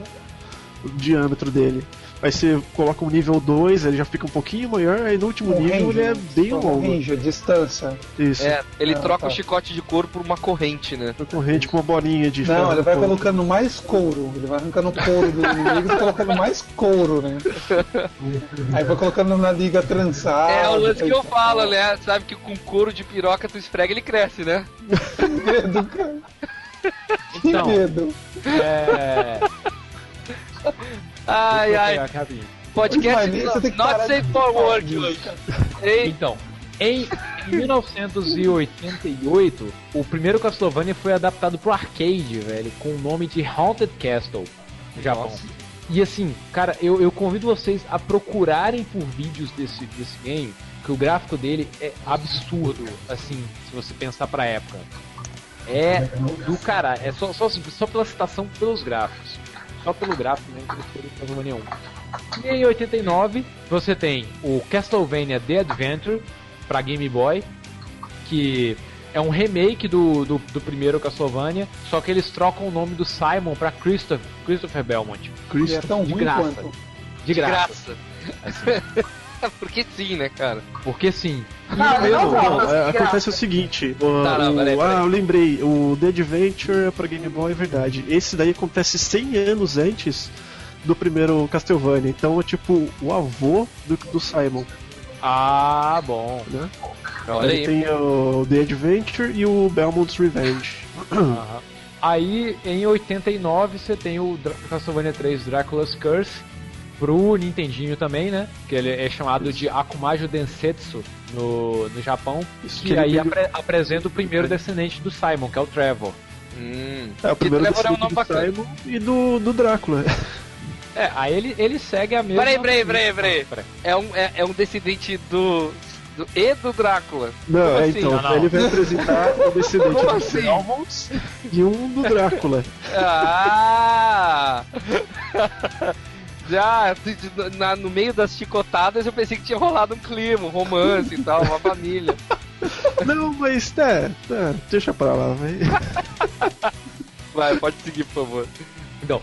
o diâmetro dele. Aí você coloca um nível 2, ele já fica um pouquinho maior, aí no último O nível range, ele é bem longo. range, a distância. Isso. É, ele Ah, troca tá. o chicote de couro por uma corrente, né? Uma corrente com uma bolinha de ferro Não, ele vai ponto. colocando mais couro. Ele vai arrancando o couro do inimigo e colocando mais couro, né? Aí vai colocando na liga trançada. é o lance que eu falo, né? Sabe que com couro de piroca tu esfrega ele cresce, né? Que medo, cara. Que Então, medo. é... Ai, ai. Podcast not safe for work hoje. Então, em, em 1988, o primeiro Castlevania foi adaptado pro arcade, velho, com o nome de Haunted Castle, no Japão. E assim, cara, eu, eu convido vocês a procurarem por vídeos desse, desse game, que o gráfico dele é absurdo, assim, se você pensar pra época. É do caralho, é só, só, só pela citação pelos gráficos. Só pelo gráfico Castlevania 1. E em 89, você tem o Castlevania The Adventure para Game Boy, que é um remake do, do, do primeiro Castlevania, só que eles trocam o nome do Simon para Christopher, Christopher Belmont. E é tão De ruim graça. quanto. De de graça. graça. assim. Porque sim, né, cara? porque sim. Não, ele não Mesmo, volta. é, acontece o seguinte, o, Tá, não, o- peraí, peraí. ah, eu lembrei, o The Adventure é pra Game Boy é verdade. Esse daí acontece 100 anos antes do primeiro Castlevania, então é tipo o avô do, do Simon. Ah, bom. Né? Olha aí. tem o The Adventure e o Belmont's Revenge. Aham. Aí, em 89, você tem o Dra- Castlevania 3 Dracula's Curse, pro Nintendinho também, né? Que ele é chamado de Akumajo Densetsu no, no Japão. Isso Que ele aí apre- apresenta o primeiro descendente do Simon, que é o Trevor. Hum. É, o primeiro Trevor é um descendente nome do bacana. Simon e do, do Drácula. É, aí ele, ele segue a mesma. Peraí, peraí, peraí, peraí. É um, é, é um descendente do, do. E do Drácula. Não, Como é assim? então, Não, não. ele vai apresentar o descendente Como do assim? Belmonts e um do Drácula. Ah! Já de- de- na- no meio das chicotadas eu pensei que tinha rolado um clima, um romance e tal, uma família. Não, mas é, é, deixa pra lá, vai. Vai, pode seguir, por favor. Então,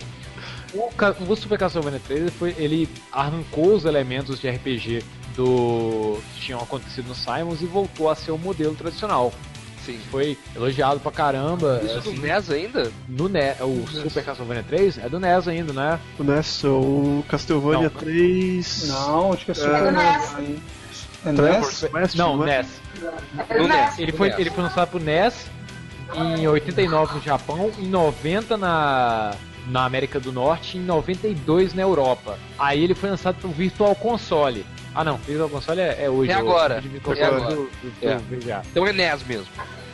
o, o Super Castlevania 3 ele foi, ele arrancou os elementos de RPG do que tinham acontecido no Simons e voltou a ser o modelo tradicional. Sim. Foi elogiado pra caramba. Isso do assim, NES ainda? no NES, o Super Castlevania 3 é do NES ainda, né? Nessa, o Castlevania Não. 3. Não, acho que é É Super do NES. NES. É NES? Não, é? NES. Ele No não é. NES. Ele foi, NES. ele foi lançado pro NES em 89 no Japão, em 90 na, na América do Norte e em 92 na Europa. Aí ele foi lançado pro Virtual Console. Ah não, Virtual Console é, é hoje. É o- agora. o É agora. do- do- do É. VGA. Então é NES mesmo.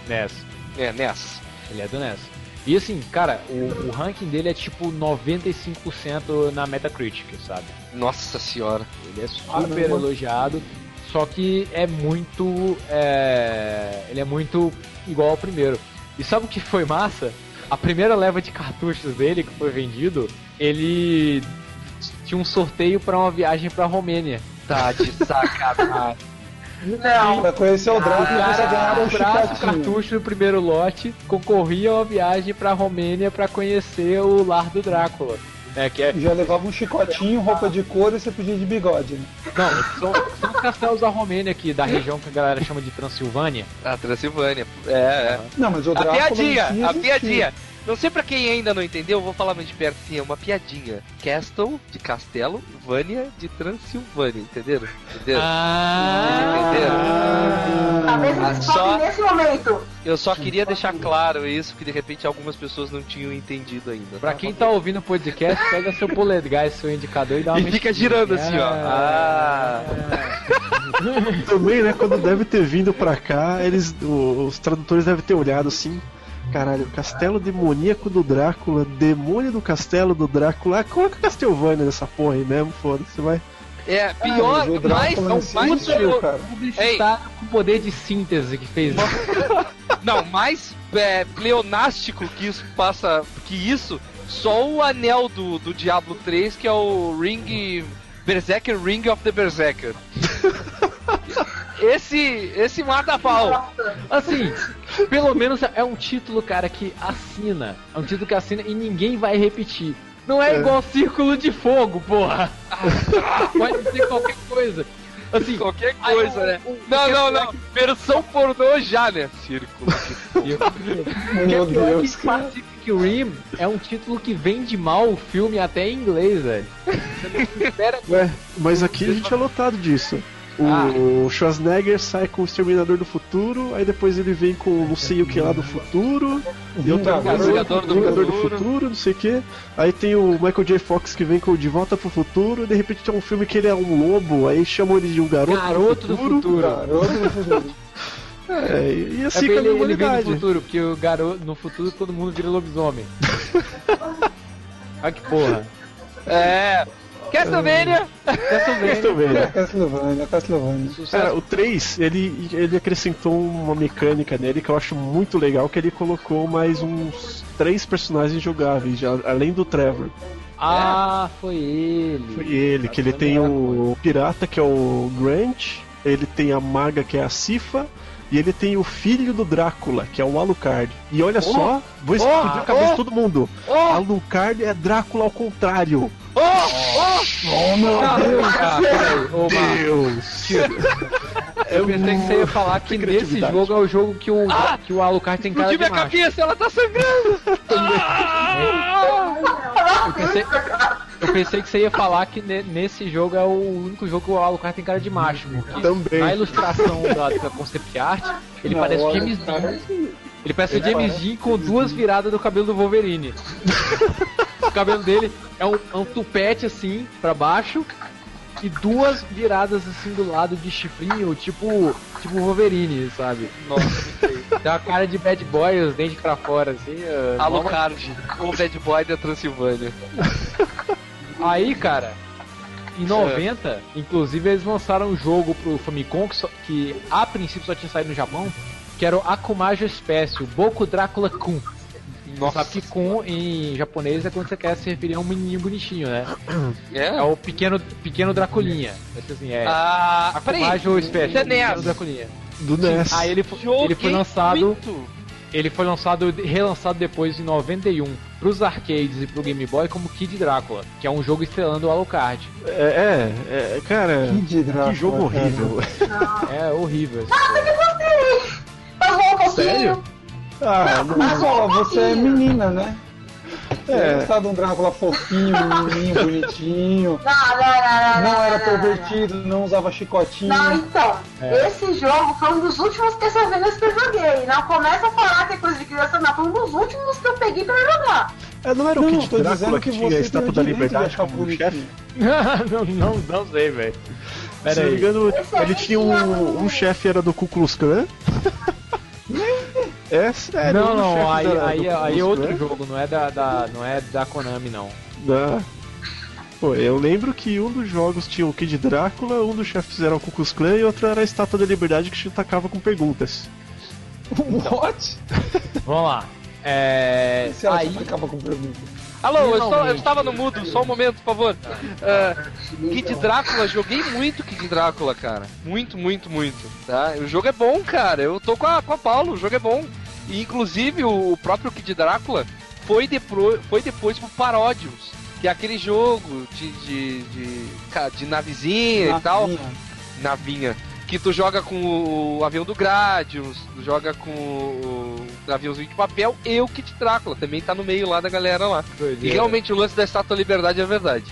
NES. É, NES. Ele é do NES. E assim, cara, o, o ranking dele é tipo 95% na Metacritic, sabe? Nossa senhora. Ele é super Caramba. elogiado, só que é muito. é, Ele é muito igual ao primeiro. E sabe o que foi massa? A primeira leva de cartuchos dele que foi vendido, ele tinha um sorteio pra uma viagem pra Romênia. Tá de sacanagem. Não. Pra conhecer o Drácula, você ganhava um comprasse o chicotinho. cartucho do primeiro lote, concorria a uma viagem pra Romênia pra conhecer o lar do Drácula. É, que é, Já levava um chicotinho, roupa de couro e você podia de bigode. Né? não, são, são os castelos da Romênia aqui, da região que a galera chama de Transilvânia. A Transilvânia. É, é. Não, mas o A Drácula. si piadinha, a piadinha. Não sei pra quem ainda não entendeu, eu vou falar mais de perto assim, é uma piadinha. Castle de Castelo, Vânia de Transilvânia, entenderam? Entenderam? Talvez Ah, eles só- foquem nesse momento. Eu só queria deixar claro isso, que de repente algumas pessoas não tinham entendido ainda. Pra quem tá ouvindo o podcast, pega seu polegar e seu indicador e dá uma E fica girando assim, ó. Ah. Também, né, quando deve ter vindo pra cá, eles, os tradutores devem ter olhado assim. Caralho, castelo demoníaco do Drácula, demônio do castelo do Drácula. Ah, coloca Castlevania nessa porra aí mesmo, foda-se, vai. É, pior, mas o mais, Drácula não, em si mais, existiu, cara. Publicitário com poder de síntese que fez isso. não, mais é, pleonástico que isso passa, que isso, só o anel do, do Diablo 3, que é o Ring, Berserker Ring of the Berserker. esse, esse mata a pau. Assim, pelo menos é um título, cara, que assina. É um título que assina e ninguém vai repetir. Não é, É. igual Círculo de Fogo, porra. Pode ser qualquer coisa. Assim, Qualquer aí coisa, o- né? o- Não, o não, que é não. Versão pornô já, né? Círculo de fogo. O que é Meu é que Deus, cara. Pacific Rim é um título que vende mal o filme até em inglês, velho. Você não espera Ué, mas aqui a gente é lotado disso. O Ah. Schwarzenegger sai com o Exterminador do Futuro, aí depois ele vem com não sei o que lá do futuro, e outra Vingador coisa, Vingador do Vingador do Futuro. futuro, não sei o que. Aí tem o Michael J. Fox que vem com o De Volta pro Futuro, e de repente tem um filme que ele é um lobo, aí chamam ele de um garoto, Garoto do futuro. Garoto do futuro. É, e É assim a ele, ele vem no futuro, porque o garoto, no futuro todo mundo vira lobisomem. Olha que porra. É. Castlevania! Castlevania. né? Castlevania, Castlevania. Cara, o 3, ele, ele acrescentou uma mecânica nele que eu acho muito legal, que ele colocou mais uns três personagens jogáveis, já, além do Trevor. Ah, foi ele. Foi ele, que ele tem o pirata, que é o Grant, ele tem a maga, que é a Cifa, e ele tem o filho do Drácula, que é o Alucard. E olha só, vou explodir a cabeça de todo mundo. Alucard é Drácula ao contrário. Oh, meu Deus! Ah, peraí, ô, Marcos. Deus! Eu pensei que você ia falar que nesse jogo é o jogo que o, Ah! que o Alucard tem cara de minha macho. cabeça, ela tá sangrando! Eu pensei, eu pensei que você ia falar que ne- nesse jogo é o único jogo que o Alucard tem cara de macho. porque Também. Na ilustração da, da concept art, ele Não, parece James Dean. Ele parece o James Dean com duas viradas do cabelo do Wolverine. O cabelo dele é um, é um tupete assim, pra baixo. E duas viradas assim do lado de chifrinho, tipo. Tipo Wolverine, sabe? Nossa, Tem uma cara de bad boy, os dentes pra fora, assim. ah, Alucard, o bad boy da Transilvânia. Aí, cara, em 90, inclusive eles lançaram um jogo pro Famicom que, só- que a princípio só tinha saído no Japão, que era o Akumajo Espécie, o Boku Drácula Kun. Nossa. Sabe que Kun em japonês é quando você quer se referir a um menininho bonitinho, né? É É? o pequeno, pequeno Draculinha. Acho assim, é. Ah, peraí. Akumajo Espécie, é o pequeno NES. Draculinha. Do NES. Aí ele, ele foi lançado. muito. Ele foi lançado, relançado depois em 91 pros arcades e pro Game Boy como Kid Drácula, que é um jogo estrelando o Alucard. É, é, é, cara, Kid Drácula, que jogo horrível. É horrível. esse Nossa, que gostei! Mas um pouquinho. Sério? Ah, não, Mas ó, você é menina, né? Você É. gostava de um Drácula fofinho, menininho, bonitinho. Não, não, não, não. Não era não, pervertido, não usava chicotinho. Não, então, É. esse jogo foi um dos últimos Castlevanias que eu joguei. Não começa a falar que é coisa de criança, não. Foi um dos últimos que eu peguei pra jogar. É, não era o Kid tô Drácula dizendo que que tinha a você estátua o da liberdade como chefe? não, não, não sei, velho. Se Pera não me aí. engano, Esse aí ele tinha um, um chefe era do Ku Klux Klan. É sério. Não, dos não, aí, da- do aí, Ku aí é outro Klan. jogo, não é da, da- não é da Konami, não. Não. Pô, eu lembro que um dos jogos tinha o Kid Drácula, um dos chefes era o Ku Klux Klan e outro era a Estátua da Liberdade que te atacava com perguntas. What? Vamos lá. É, aí, acaba com pergunta. Alô, eu, estou- eu estava no mudo, só um momento, por favor. Ah, Kid Drácula, joguei muito Kid Drácula, cara. Muito, muito, muito. Tá? O jogo é bom, cara. Eu tô com a, com a Paulo, o jogo é bom. E inclusive o, próprio Kid Drácula foi, depro, foi depois pro Paródios, que é aquele jogo de, de, de, ca- de navezinha e tal. Navinha. Que tu joga com o avião do Gradius, tu joga com o aviãozinho de papel e o Kid Drácula. Também tá no meio lá da galera lá. E realmente o lance da Estátua da Liberdade é verdade.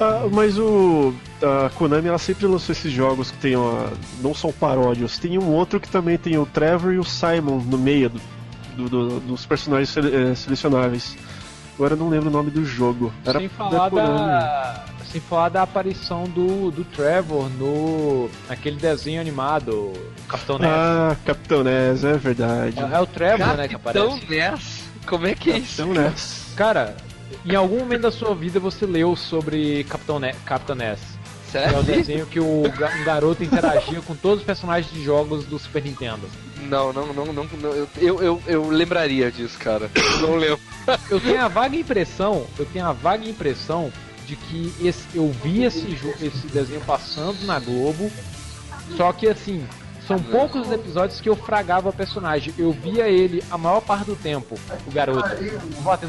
Ah, mas o. A Konami ela sempre lançou esses jogos que tem uma, não são paródias, tem um outro que também tem o Trevor e o Simon no meio do, do- do- dos personagens sele- eh, selecionáveis. Agora eu não lembro o nome do jogo. Era sem falar da, sem falar da aparição do, do Trevor no naquele desenho animado Capitão Ness. Ah, Capitão Ness, é verdade. É, é o Trevor, né, que Capitão aparece. Ness? Como é que é isso? Capitão Ness. Cara, em algum momento da sua vida você leu sobre Capitão, ne Capitão Ness. Que é o desenho que o ga- um garoto interagia com todos os personagens de jogos do Super Nintendo. Não, não, não, não, não, eu, eu, eu, eu lembraria disso, cara. Não lembro. Eu tenho a vaga impressão, eu tenho a vaga impressão de que esse, eu vi esse, esse desenho passando na Globo, só que assim, são poucos os episódios que eu fragava o personagem. Eu via ele a maior parte do tempo, o garoto,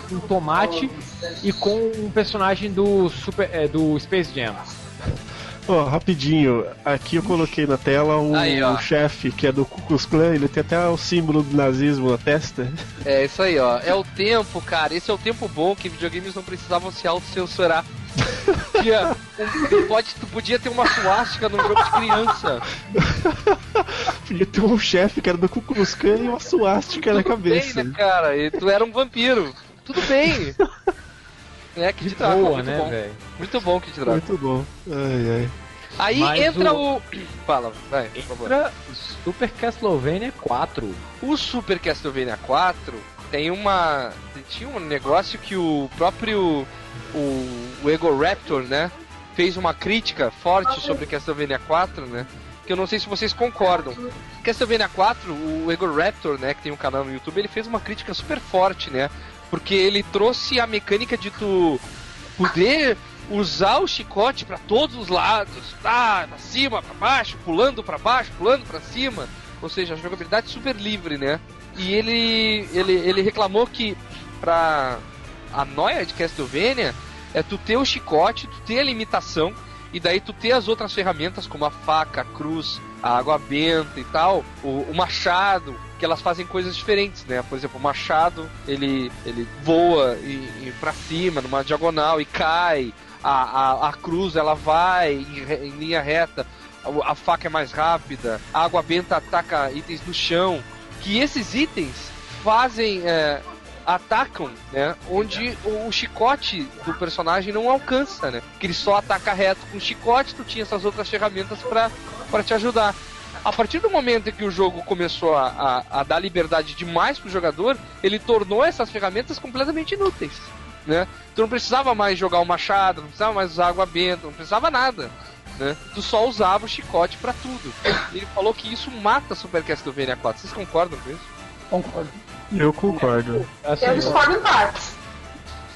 com um tomate e com um personagem do, super, é, do Space Jam. Ó, rapidinho, aqui eu coloquei na tela o, Aí, o chefe que é do Ku Klux Klan, ele tem até o símbolo do nazismo na testa. É isso aí, ó. É o tempo, cara. Esse é o tempo bom que videogames não precisavam se autocensurar. Tinha- tu pode, tu podia ter uma suástica num grupo de criança. Podia ter um chefe que era do Ku Klux Klan e uma suástica na cabeça. bem, né, cara? E tu era um vampiro. Tudo bem. É, Kid Drácula, Boa, muito né, bom. velho? Muito bom, Kid Drácula. Muito bom. Ai, ai. Aí Mas entra o- o... Fala, vai, por favor. Entra Super Castlevania 4. O Super Castlevania 4 tem uma. Tinha um negócio que o próprio. O, o Ego Raptor, né? Fez uma crítica forte sobre Castlevania 4, né? Que eu não sei se vocês concordam. Castlevania 4, o Ego Raptor, né? Que tem um canal no YouTube, ele fez uma crítica super forte, né? Porque ele trouxe a mecânica de tu poder usar o chicote pra todos os lados, tá, pra cima, pra baixo, pulando pra baixo, pulando pra cima. Ou seja, a jogabilidade super livre, né? E ele ele, ele reclamou que pra a noia de Castlevania é tu ter o chicote, tu ter a limitação e daí tu ter as outras ferramentas como a faca, a cruz, a água benta e tal, o, o machado, que elas fazem coisas diferentes, né? Por exemplo, o machado, ele, ele voa e, e para cima, numa diagonal e cai. A, a, a cruz, ela vai em, em linha reta. A, a faca é mais rápida. A água benta ataca itens no chão. Que esses itens fazem é, atacam, né? Onde o, o chicote do personagem não alcança, né? Que ele só ataca reto com o chicote, tu tinha essas outras ferramentas pra pra te ajudar. A partir do momento em que o jogo começou a, a, a dar liberdade demais pro jogador, ele tornou essas ferramentas completamente inúteis. Né? Tu não precisava mais jogar o machado, não precisava mais usar água benta, não precisava nada. Né? Tu só usava o chicote pra tudo. Ele falou que isso mata Super Castlevania 4. Vocês concordam com isso? Concordo. Eu concordo. Assim, Eu discordo em partes.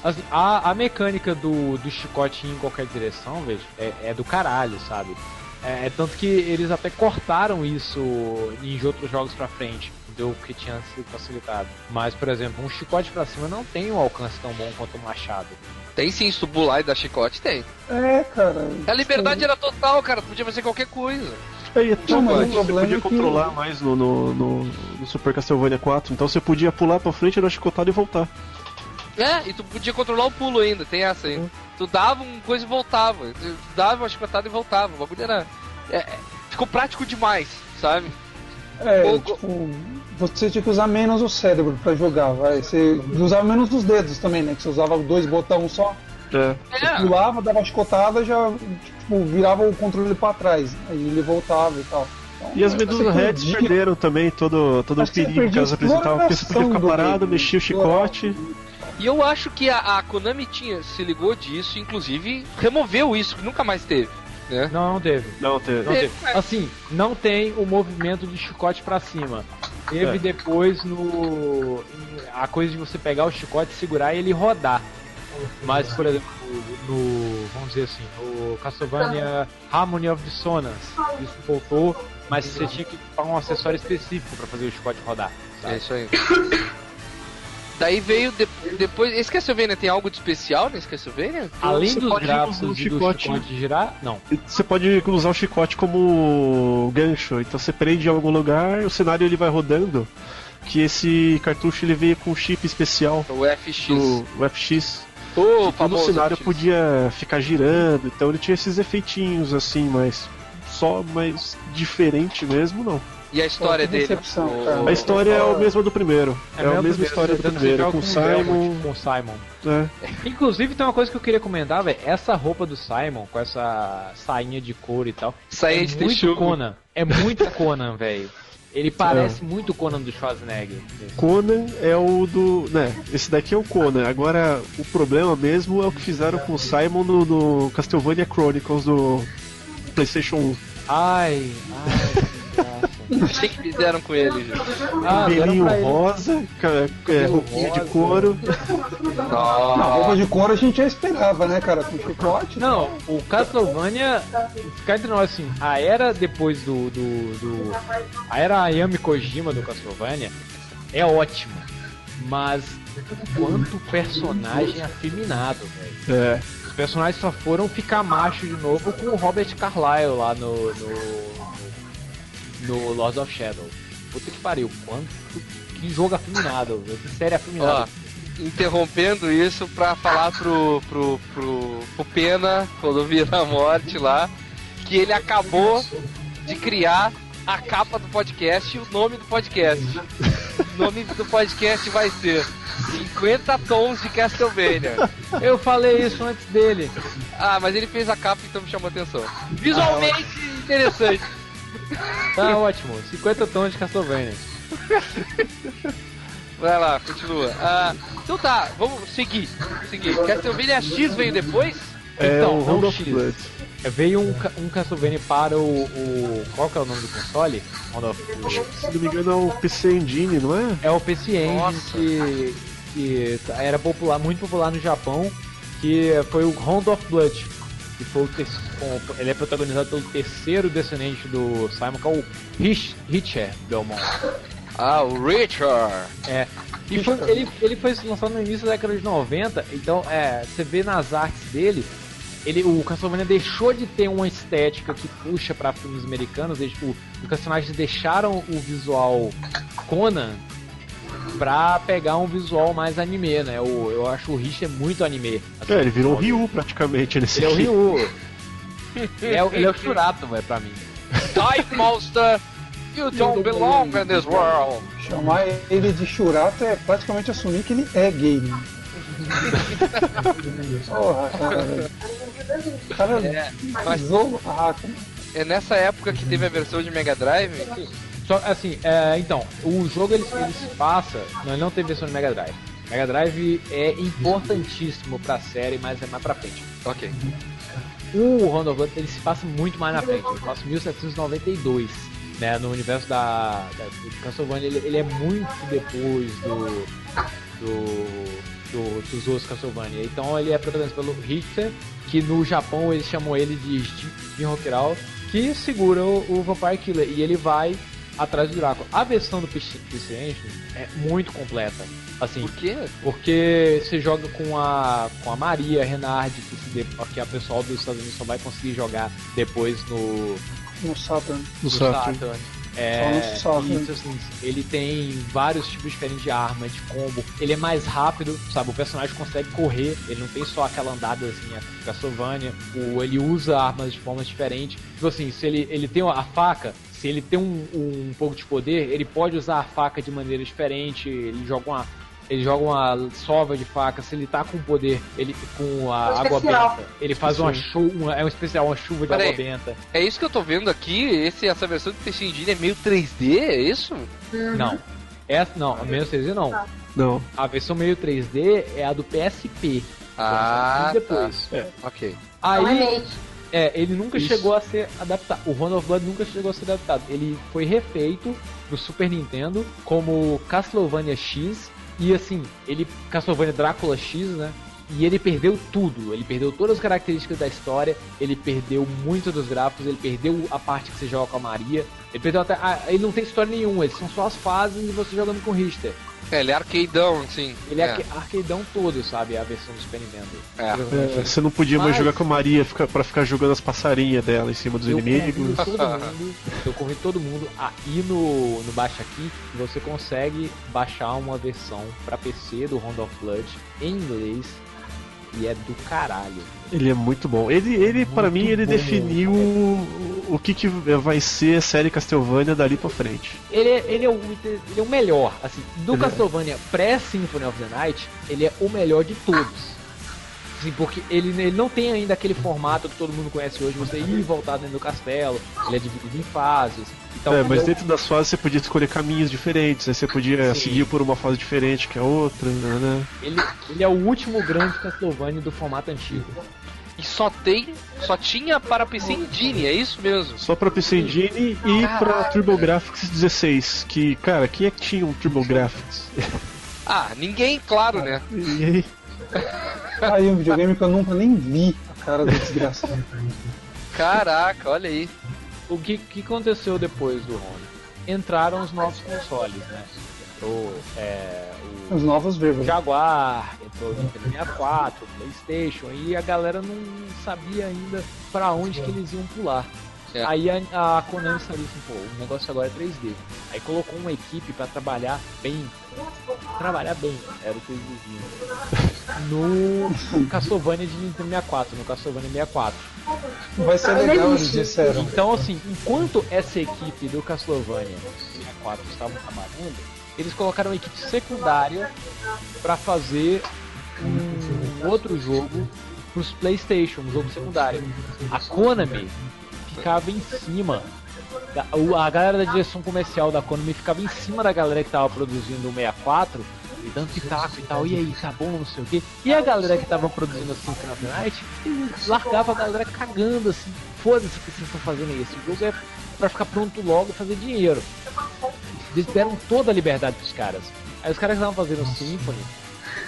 assim, a, a mecânica do, do chicote em qualquer direção, veja, é, é do caralho, sabe? É, é tanto que eles até cortaram isso em outros jogos pra frente, deu que tinha sido facilitado. Mas, por exemplo, um chicote pra cima não tem um alcance tão bom quanto o machado. Tem sim, se tu pular e dar chicote, tem. É, cara. A liberdade era total, cara. Tu podia fazer qualquer coisa. É, e até Não, mas o você podia é que- controlar mais no, no, no- no Super Castlevania 4, então você podia pular pra frente, dar chicotada e voltar. É, e tu podia controlar o pulo ainda, tem essa aí. Tu dava uma coisa e voltava. Tu dava uma chicotada e voltava. O bagulho era. é, é, ficou prático demais, sabe? É, O- tipo, você tinha que usar menos o cérebro pra jogar, vai. Você usava menos os dedos também, né? Que você usava dois botões só. É. É, Pulava, dava uma chicotada, já tipo, virava o controle pra trás. Aí ele voltava e tal. Então, E as você Medusa Heads perdia- perderam também todo, todo o você perigo que elas apresentavam, porque você podia ficar parado, mexia o chicote. E eu acho que a, a Konami tinha, se ligou disso, inclusive removeu isso, que nunca mais teve. Né? Não, não teve. Não, teve. Não teve. Assim, não tem o movimento de chicote pra cima. Teve É. depois no. a coisa de você pegar o chicote, segurar e ele rodar. Mas, por exemplo, no. Vamos dizer assim, no Castlevania Harmony of Dissonance, isso voltou, mas você tinha que comprar um acessório específico pra fazer o chicote rodar. É sabe? isso aí. Daí veio de- depois. Esse Castlevania tem algo de especial nesse Castlevania? Além Você dos pode gráficos usar o e do chicote. chicote girar, não. Você pode usar o chicote como gancho, então você prende em algum lugar, o cenário ele vai rodando. Que esse cartucho ele veio com um chip especial O FX. do o FX. O que todo o cenário FX. podia ficar girando, então ele tinha esses efeitinhos assim, mas só mais diferente mesmo, não. E a história Pô, dele? decepção, O-. A história é a mesma do primeiro. É, a mesmo mesma história do primeiro, com o o Simon. Com o Simon. né? Inclusive tem uma coisa que eu queria comentar, velho. Essa roupa do Simon, com essa sainha de couro e tal, Sainha é de muito texugo. Conan. É muito Conan, velho. Ele parece muito Conan do Schwarzenegger. Conan é o do. né, esse daqui é o Conan. Agora, o problema mesmo é o que fizeram com o Simon no, no Castlevania Chronicles do PlayStation 1. Ai, ai. O que, que fizeram com ele, gente? Ah, ele. rosa, ca- é, Cabelo roupinha de couro. A roupa de couro a gente já esperava, né, cara? Com chicote. Não, o Castlevania, ficar entre nós assim, a era depois do. do, do a era Ayami Kojima do Castlevania é ótima. Mas quanto personagem afeminado, velho. É. Os personagens só foram ficar macho de novo com o Robert Carlyle lá no. no, no Lords of Shadow. Puta que pariu, quanto. Que jogo afeminado, que série Ó, afeminada. interrompendo isso pra falar pro, pro, pro, pro Pena, quando vira a morte lá, que ele acabou de criar a capa do podcast e o nome do podcast. O nome do podcast vai ser 50 Tons de Castlevania. Eu falei isso antes dele. Ah, mas ele fez a capa então me chamou a atenção. Visualmente interessante. Tá ótimo, 50 tons de Castlevania. Vai lá, continua. Ah, então tá, vamos seguir. seguir. Castlevania X veio depois? É Então, o não X. Blood. É, Veio um, um Castlevania para o, o- Qual que é o nome do console? Round of Blood. Se não me engano é o PC Engine, não é? É o PC Engine Nossa. que, que tá- era popular, muito popular no Japão, que foi o Round of Blood. Que foi o com- ele é protagonizado pelo terceiro descendente do Simon, que é o Rich, Richard Belmont. Ah, o Richard. É. E foi- ele, ele foi lançado no início da década de 90, então é, você vê nas artes dele, ele, o Castlevania deixou de ter uma estética que puxa pra filmes americanos, eles, tipo, os personagens deixaram o visual Conan pra pegar um visual mais anime, né? O, eu acho o Rich é muito anime. É, ele virou o Ryu praticamente nesse Ele é o aqui. Ryu. ele, é, o- ele é o Shurato, velho, pra mim. Dive Monster. You don't belong in this world. Chamar ele de Churato é praticamente assumir que ele é gay. né? Porra, cara. Cara, É, mas. Ah, é nessa época que teve a versão de Mega Drive. Só assim, é, então, o jogo ele, ele se passa. Não, ele não tem versão de Mega Drive. Mega Drive é importantíssimo pra série, mas é mais pra frente. Ok. O Round of Blood ele se passa muito mais na frente, ele passa em 1792, né? No universo da, da de Castlevania, ele, ele é muito depois do, do, do- dos outros Castlevania. Então ele é protagonizado pelo Richter, que no Japão eles chamam ele de Jin- Rockral, que segura o, o Vampire Killer e ele vai atrás do Drácula. A versão do PC PC Engine é muito completa. Assim, Por quê? porque você joga com a, com a Maria Renard, que, se de, que a pessoal dos Estados Unidos só vai conseguir jogar depois no, No Saturn. No no Saturn. Saturn. É, Só no Saturn. assim, ele tem vários tipos diferentes de arma, de combo. Ele é mais rápido, sabe? O personagem consegue correr, ele não tem só aquela andada assim, a Castlevania. O, ele usa armas de formas diferentes. Tipo assim, se ele, ele tem a faca, se ele tem um, um pouco de poder, ele pode usar a faca de maneira diferente. Ele joga uma. Ele joga uma sova de faca, se ele tá com poder, ele com a Um água benta, ele faz uma chuva, é um especial, uma chuva de Pera água aí. benta. É isso que eu tô vendo aqui. Esse, essa versão do Engine é meio 3D, é isso? Não. Essa não, a menos 3D não. Não. A versão meio 3D é a do PSP. Ah, E depois. tá. Ok. É um Aí, remake. É, ele nunca Isso. chegou a ser adaptado. O Round of Blood nunca chegou a ser adaptado. Ele foi refeito no Super Nintendo como Castlevania X. E assim, ele. Castlevania Drácula X, né? E ele perdeu tudo. Ele perdeu todas as características da história. Ele perdeu muito dos gráficos. Ele perdeu a parte que você joga com a Maria. Ele perdeu até. ah, ele não tem história nenhuma. Eles são só as fases e você jogando com o Richter. É, ele é arcadeão, sim. Ele é, arca- arcadeão todo, sabe? A versão do Super Nintendo. É. É, você não podia mais Mas- jogar com a Maria fica, pra ficar jogando as passarinhas dela em cima dos Eu inimigos. todo mundo, eu convido todo mundo a ir no, no Baixa Aqui. Você consegue baixar uma versão pra PC do Round of Blood em inglês e é do caralho. Ele é muito bom. Ele, ele para Muito mim, ele bom. definiu o, o que, que vai ser a série Castlevania dali pra frente. Ele é, ele é, o, ele é o melhor, assim, do Ele é- Castlevania pré-Symphony of the Night, ele é o melhor de todos. Assim, porque ele, ele não tem ainda aquele formato que todo mundo conhece hoje, você ir e voltar dentro do castelo, ele é dividido em fases. Então, é, mas eu- dentro das fases você podia escolher caminhos diferentes, aí você podia Sim. seguir por uma fase diferente que a outra, né? ele, ele é o último grande Castlevania do formato antigo. E só tem. Só tinha para PC Engine, é isso mesmo? Só pra PC Engine e pra Caralho. TurboGrafx 16. Que, cara, quem é que tinha um TurboGrafx? Ah, ninguém, claro, né? E aí? Aí um videogame que eu nunca nem vi a cara do desgraçado. Caraca, olha aí. O que, que aconteceu depois do Rony? Entraram os novos consoles, né? Entrou é, o Os novos vivos. Jaguar, entrou o Nintendo 64, o Playstation, e a galera não sabia ainda pra onde que eles iam pular. É. Aí a, a Konami saiu assim, pô, o negócio agora é 3D. Aí colocou uma equipe pra trabalhar bem. Trabalhar bem, era o que eles diziam. No Castlevania de Nintendo 64, no Castlevania 64. Vai ser legal, eles disseram. Então, assim, enquanto essa equipe do Castlevania 64 estavam trabalhando, eles colocaram uma equipe secundária para fazer um outro jogo pros PlayStation, um jogo secundário. A Konami ficava em cima. o- A galera da direção comercial da Konami ficava em cima da galera que tava produzindo o 64 e dando pitaco e tal, e aí, tá bom, não sei o que. E a galera que tava produzindo assim the Night, eles largavam a galera cagando assim, foda-se o que vocês estão fazendo aí, esse jogo é pra ficar pronto logo e fazer dinheiro. Eles deram toda a liberdade pros caras. Aí os caras estavam fazendo o Symphony,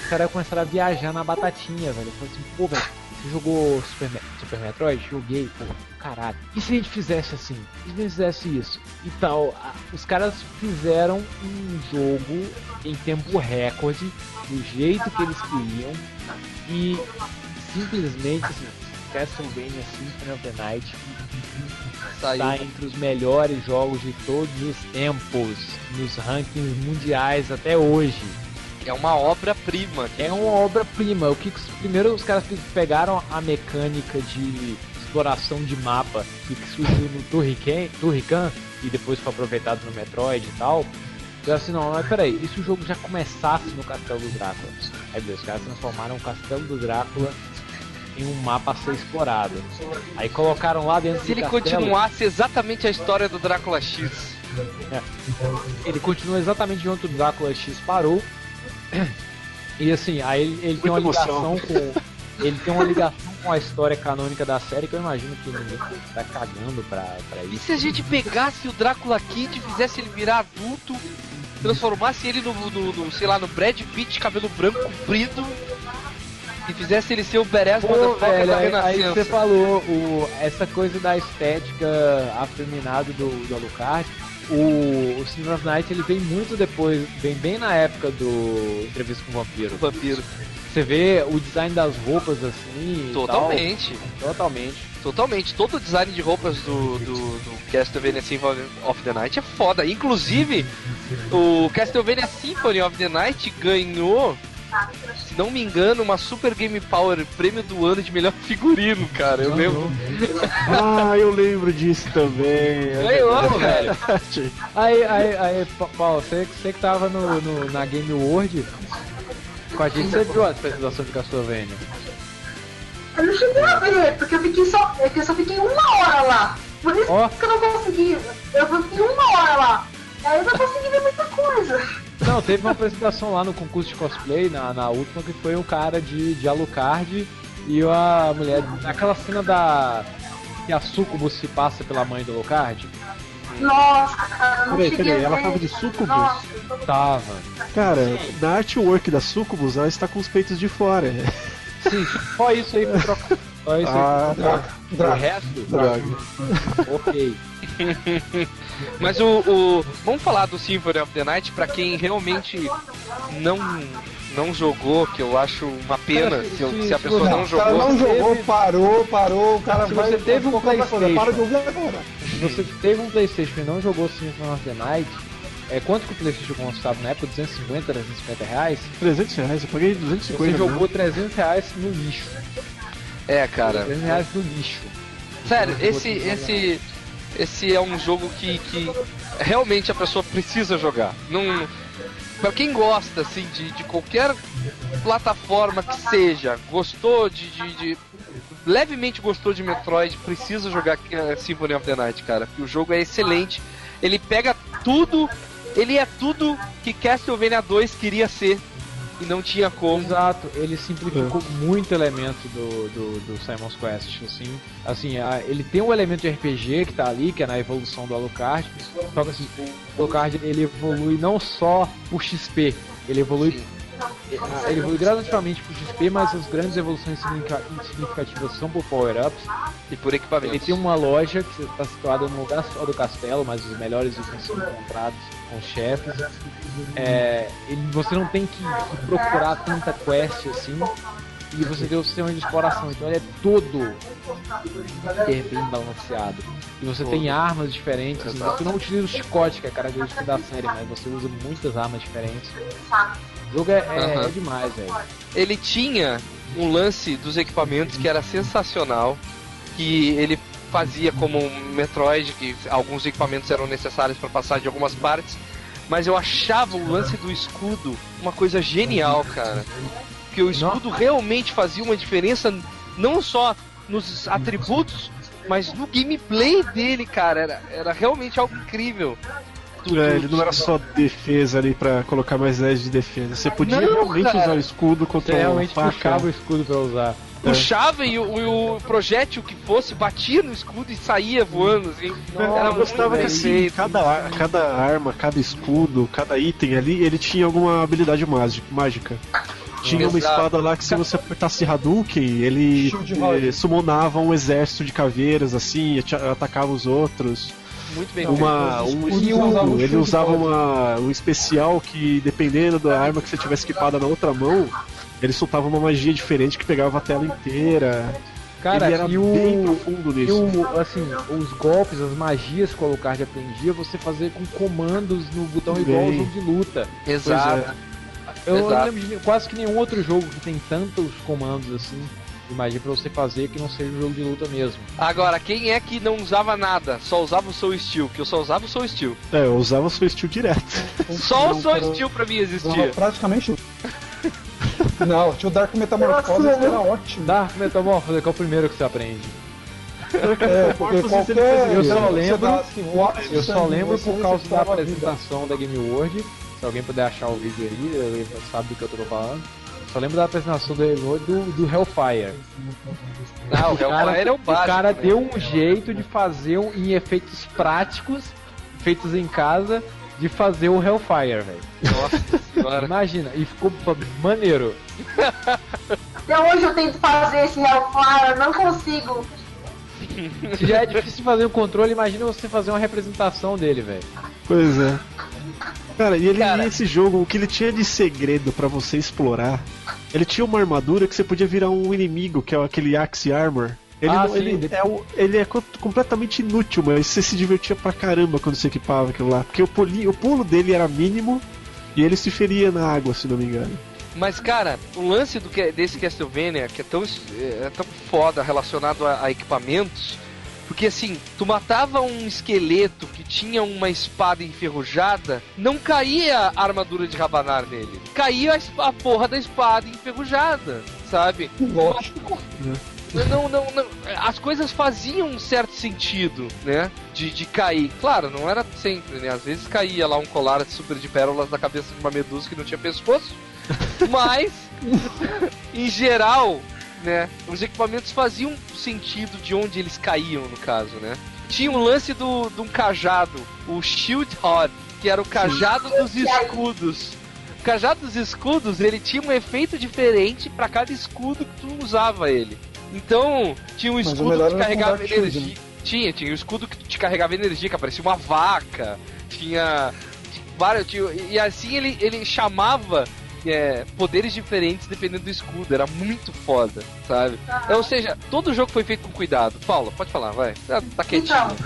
os caras começaram a viajar na batatinha, velho. Falaram assim, pô, velho, você jogou Super, Super Metroid? Joguei, pô, caralho. E se a gente fizesse assim? E se a gente fizesse isso? E tal, os caras fizeram um jogo em tempo recorde, do jeito que eles queriam, e simplesmente, assim, Castlevania Symphony of the Night Está entre os melhores jogos de todos os tempos, nos rankings mundiais até hoje. É uma obra-prima. É uma obra-prima. O que primeiro os caras pe- pegaram a mecânica de exploração de mapa que surgiu no Turrican, Turrican e depois foi aproveitado no Metroid e tal. Eu assim, não, mas peraí, e se o jogo já começasse no Castelo do Drácula? Aí os caras transformaram o Castelo do Drácula em um mapa a ser explorado. Aí colocaram lá dentro Se ele castelo, continuasse exatamente a história do Drácula X. ele continua exatamente onde o Drácula X parou. E assim, aí ele, ele tem uma Muita ligação emoção. com. Ele tem uma ligação com a história canônica da série que eu imagino que ninguém tá cagando pra, pra E isso. se a gente pegasse o Drácula Kid, fizesse ele virar adulto, transformasse ele no, no- no, sei lá, no Brad Pitt, cabelo branco comprido, e fizesse ele ser o Beres Motherfucker da aí, aí Renascença? você falou o, essa coisa da estética afeminada do, do Alucard. O, o of Night ele vem muito depois, vem bem na época do Entrevista com o Vampiro. O vampiro. Você vê o design das roupas assim. Totalmente. tal, totalmente. Totalmente. Todo o design de roupas do, do, do Castlevania Symphony of the Night é foda. Inclusive, o Castlevania Symphony of the Night ganhou, se não me engano, uma Super Game Power prêmio do ano de melhor figurino, cara. Eu lembro. Ah, eu lembro disso também. Ganhou, velho. Aí, aí, aí, Pa- Paulo, você, você que tava no, no- na Game World com a gente, você viu a apresentação de Castlevania? Eu não cheguei a ver, porque eu fiquei só. é que eu só fiquei uma hora lá. Por isso Ó. que eu não consegui. Eu fiquei uma hora lá. Aí eu não consegui ver muita coisa. Não, teve uma apresentação lá no concurso de cosplay, na, na última, que foi um cara de, de Alucard e a mulher. Aquela cena da. que a Sucubus se passa pela mãe do Alucard. Nossa, cara, não Peraí, peraí, a ela tava de sucubus? Nossa, Tava. Cara, na artwork da Sucubus, ela está com os peitos de fora. Sim, só isso aí pra trocar. Só isso Ah, aí pra trocar. O resto, Droga. ok. Mas o, o- Vamos falar do Symphony of the Night pra quem realmente não, não jogou, que eu acho uma pena se, eu- se a Se- pessoa se- não o cara jogou. não jogou, Teve- parou, parou, o cara Se vai. você teve um. PlayStation. Para de ouvir agora. Se você teve um Playstation e não jogou Symphony of the Night, é, quanto que o Playstation custava na época? 250, 350 reais? 300 reais, eu paguei 250. Você né? jogou 300 reais no lixo. É, cara. 300 reais no lixo. Sério, esse, esse, esse é um jogo que, que realmente a pessoa precisa jogar. Não, pra quem gosta assim de, de qualquer plataforma que seja, gostou de, de- de- levemente gostou de Metroid, precisa jogar Symphony of the Night, cara. porque O jogo é excelente. Ele pega tudo, ele é tudo que Castlevania 2 queria ser e não tinha como. Exato, ele simplificou muito elemento do, do, do Simon's Quest, assim, assim, a- ele tem um elemento de RPG que tá ali, que é na evolução do Alucard, só que assim, o Alucard ele evolui não só por XP, ele evolui Sim. ele evolui gradativamente por XP, mas as grandes evoluções significa- significativas são por power-ups. E por Ele equipamento. tem uma loja que está situada no lugar só do castelo, mas os melhores itens são encontrados com chefes. É, ele- você não tem que, que procurar tanta quest assim. E você tem o sistema de exploração, então ele é todo bem balanceado. E você tem armas diferentes, assim, você não utiliza o chicote, que é a característica da série, mas você usa muitas armas diferentes. O jogo é, é- Aham. é demais, velho. ele tinha um lance dos equipamentos que era sensacional, que ele fazia como um Metroid, que alguns equipamentos eram necessários para passar de algumas partes, mas eu achava o lance do escudo uma coisa genial, cara. Porque o escudo realmente fazia uma diferença não só nos atributos, mas no gameplay dele, cara, era, era realmente algo incrível. É, ele não era só defesa ali pra colocar mais 10 de defesa. Você podia Não, realmente cara. usar o escudo Você contra realmente o faca. puxava o escudo pra usar. puxava e o, o projétil que fosse batia no escudo e saía voando, assim. eu gostava que assim, cada, cada arma, cada escudo, cada item ali, ele tinha alguma habilidade mági- mágica. Tinha uma espada lá que se você apertasse Hadouken, ele Rod. eh, summonava um exército de caveiras assim, e atacava os outros. Muito bem Uma, um escudo, ele usava uma, um especial que, dependendo da arma que você tivesse equipada na outra mão, ele soltava uma magia diferente que pegava a tela inteira. Cara, ele era e bem o, profundo E nisso. o, assim, os golpes, as magias que o Alucard aprendia, você fazer com comandos no botão igual ao jogo de luta. Exato. Pois Eu não Exato. lembro de quase que nenhum outro jogo que tem tantos comandos assim. Imagina pra você fazer que não seja um jogo de luta mesmo. Agora, quem é que não usava nada? Só usava o Soul Steel, que eu só usava o Soul Steel. É, eu usava o seu estilo direto. Só o Soul Steel pra mim existia. praticamente. Não, tinha o Dark Metamorphose que era ótimo. Dá, metamorfose, que é o primeiro que você aprende. É, porque Metamorphose, qualquer. eu só você lembro- Eu só lembro por causa da apresentação da Game World. Se alguém puder achar o vídeo aí, ele sabe do que eu tô falando. Só lembro da apresentação do World do, do Hellfire. Ah, o O cara, Hellfire é o o básico. cara né? deu um jeito de fazer um, em efeitos práticos, feitos em casa, de fazer o Hellfire, velho. Nossa senhora. Imagina, e ficou maneiro. Até hoje eu tento fazer esse Hellfire, não consigo. Se já é difícil fazer o controle, imagina você fazer uma representação dele, velho. Pois é. Cara, e ele Cara. e esse jogo, o que ele tinha de segredo pra você explorar, ele tinha uma armadura que você podia virar um inimigo, que é aquele Axe Armor. Ele, Ah, não- sim, ele, é, o- ele é co- completamente inútil, mas você se divertia pra caramba quando você equipava aquilo lá. Porque o, poli- o pulo dele era mínimo e ele se feria na água, se não me engano. Mas, cara, o lance do que, desse Castlevania, que é tão, é tão foda relacionado a, a equipamentos, porque assim, tu matava um esqueleto que tinha uma espada enferrujada, não caía a armadura de rabanar nele. Caía a, a porra da espada enferrujada, sabe? Lógico. Não, não, não. As coisas faziam um certo sentido, né? De, de cair. Claro, não era sempre, né? Às vezes caía lá um colar super de pérolas na cabeça de uma medusa que não tinha pescoço. Mas, em geral, né? Os equipamentos faziam sentido de onde eles caíam, no caso, né? Tinha um lance do, de um cajado, o Shield Rod, que era o cajado dos escudos. O cajado dos escudos, ele tinha um efeito diferente para cada escudo que tu usava ele. Então, tinha um escudo que carregava Combat Shield, energia. Tinha, tinha o escudo que te carregava energia, que parecia uma vaca. Tinha. tinha vários. tinha- e assim ele, ele chamava é, poderes diferentes dependendo do escudo. Era muito foda, sabe? É, ou seja, todo jogo foi feito com cuidado. Paula, pode falar, vai. Tá, tá quietinho. Então,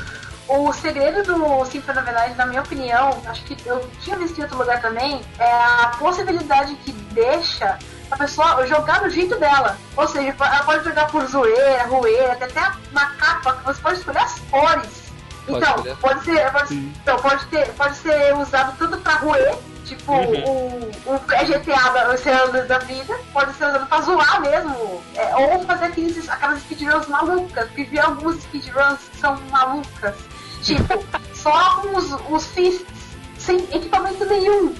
o segredo do Symphony of the Night, na minha opinião, acho que eu tinha visto em outro lugar também, é a possibilidade que deixa a pessoa jogar do jeito dela. Ou seja, ela pode jogar por zoeira, roeira, tem até uma capa que você pode escolher as cores. Pode Então, escolher. pode ser, pode, então, pode, ter, pode ser usado tudo pra roer, tipo Uhum. o, o da Oceanos da vida, pode ser usado pra zoar mesmo, é, ou fazer aqueles, aquelas speedruns malucas, porque vi algumas speedruns que são malucas, tipo, só com os, os fists, sem equipamento nenhum.